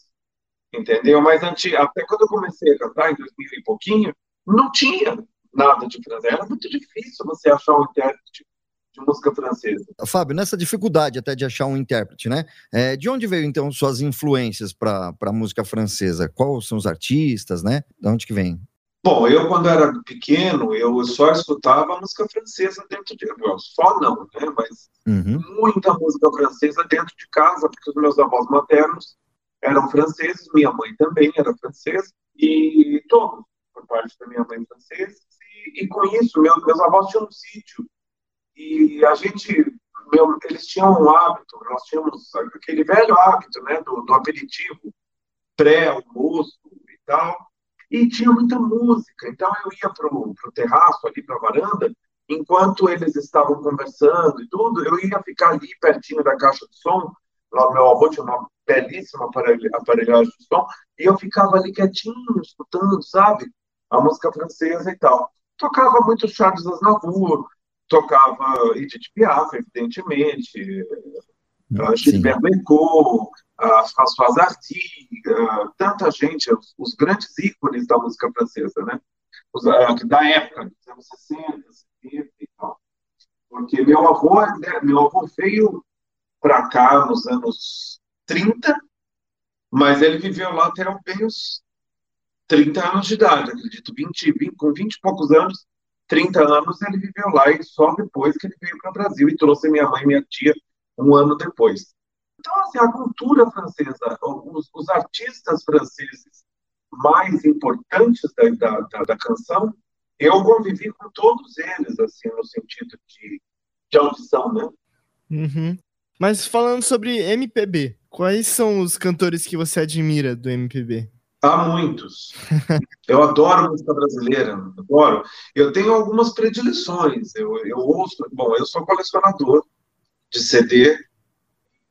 entendeu? Mas anti- até quando eu comecei a cantar, em 2000 e pouquinho, não tinha nada de francês. Era muito difícil você achar um intérprete de música francesa. Fábio, nessa dificuldade até de achar um intérprete, né? É, de onde veio então suas influências para a música francesa? Quais são os artistas, né? De onde que vem? Bom, eu quando era pequeno, eu só escutava música francesa dentro de... Bom, Só não, né? Mas Uhum. muita música francesa dentro de casa, porque os meus avós maternos eram franceses, minha mãe também era francesa, e todos, por parte da minha mãe, franceses, e, e com isso, meus, meus avós tinham um sítio, E a gente, meu, eles tinham um hábito, nós tínhamos aquele velho hábito, né, do, do aperitivo, pré-almoço e tal, e tinha muita música. Então eu ia para o terraço, ali para a varanda, enquanto eles estavam conversando e tudo, eu ia ficar ali pertinho da caixa de som. Lá meu avô tinha uma belíssima aparelhagem de som, e eu ficava ali quietinho, escutando, sabe? A música francesa e tal. Tocava muito Charles Aznavour, tocava Edith Piaf, evidentemente, hum, Gilbert a Françoise Hardy, tanta gente, os, os, grandes ícones da música francesa, né? Os, da época, dos anos 60, 70 e tal. Porque meu avô, né, meu avô veio para cá nos anos 30, mas ele viveu lá até bem uns 30 anos de idade, acredito, 20, 20, com 20 e poucos anos, 30 anos ele viveu lá e só depois que ele veio para o Brasil e trouxe minha mãe e minha tia um ano depois. Então, assim, a cultura francesa, os, os artistas franceses mais importantes da, da, da, da, canção, eu convivi com todos eles, assim, no sentido de, de audição, né? Uhum. Mas falando sobre MPB, quais são os cantores que você admira do MPB? Há muitos. Eu adoro música brasileira, adoro. Eu tenho algumas predileções. Eu, eu ouço, bom, eu sou colecionador de CD,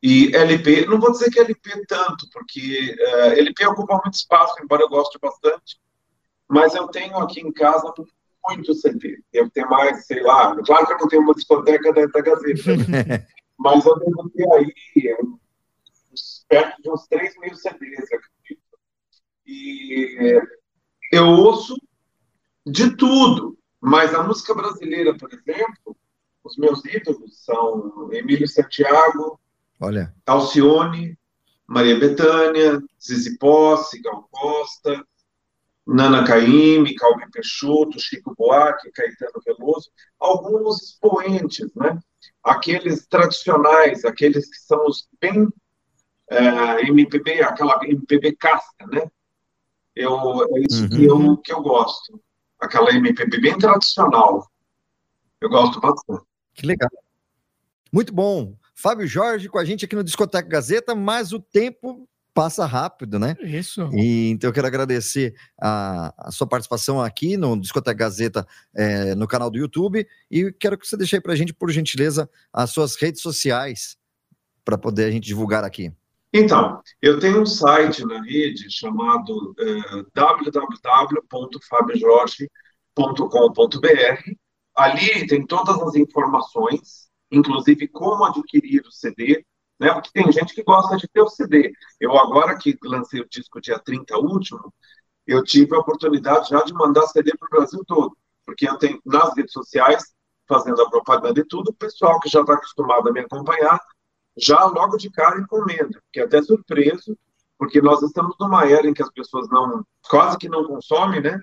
e LP, não vou dizer que LP tanto, porque uh, eh, LP ocupa muito espaço, embora eu goste bastante, mas eu tenho aqui em casa muito CD. Eu tenho mais, sei lá, claro que eu não tenho uma discoteca da, da Gazeta, né? mas eu devo ter aí uns, perto de uns 3 mil CDs, acredito. E eu ouço de tudo, mas a música brasileira, por exemplo, os meus ídolos são Emílio Santiago, Olha. Alcione, Maria Bethânia, Zizi Posse, Gal Costa, Nana Caymmi, Calvin Peixoto, Chico Buarque, Caetano Veloso, alguns expoentes, né? Aqueles tradicionais, aqueles que são os bem é, MPB, aquela MPB casta, né? Eu, é isso uhum. que, eu, que eu gosto. Aquela MPB bem tradicional. Eu gosto bastante. Que legal. Muito bom. Fábio Jorge com a gente aqui no Discoteca Gazeta, mas o tempo passa rápido, né? Isso. E, então eu quero agradecer a, a sua participação aqui no Discoteca Gazeta é, no canal do YouTube e quero que você deixe aí para a gente, por gentileza, as suas redes sociais para poder a gente divulgar aqui. Então, eu tenho um site na rede chamado é, www.fabiojorge.com.br. Ali tem todas as informações inclusive como adquirir o CD, né? Porque tem gente que gosta de ter o CD. Eu agora que lancei o disco dia 30 último, eu tive a oportunidade já de mandar CD para o Brasil todo, porque eu tenho nas redes sociais, fazendo a propaganda e tudo, o pessoal que já está acostumado a me acompanhar, já logo de cara encomenda, que até surpreso, porque nós estamos numa era em que as pessoas não, quase que não consomem, né?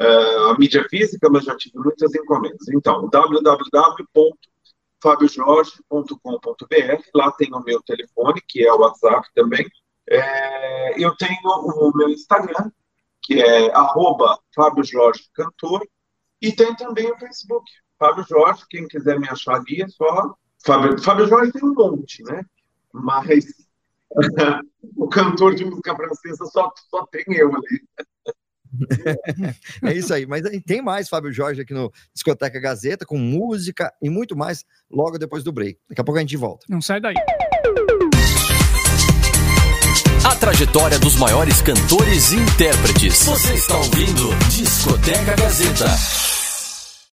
Uh, a mídia física, mas já tive muitas encomendas. Então, www fabiojorge.com.br, lá tem o meu telefone, que é o WhatsApp também. É, eu tenho o meu Instagram, que é arroba Fábio Jorge Cantor, e tem também o Facebook, Fábio Jorge, quem quiser me achar ali é só... Fábio, Fábio Jorge tem um monte, né? Mas o cantor de música francesa só, só tem eu ali é isso aí. Mas tem mais Fábio Jorge aqui no Discoteca Gazeta, com música e muito mais logo depois do break. Daqui a pouco a gente volta. Não sai daí. A trajetória dos maiores cantores e intérpretes. Você está ouvindo Discoteca Gazeta.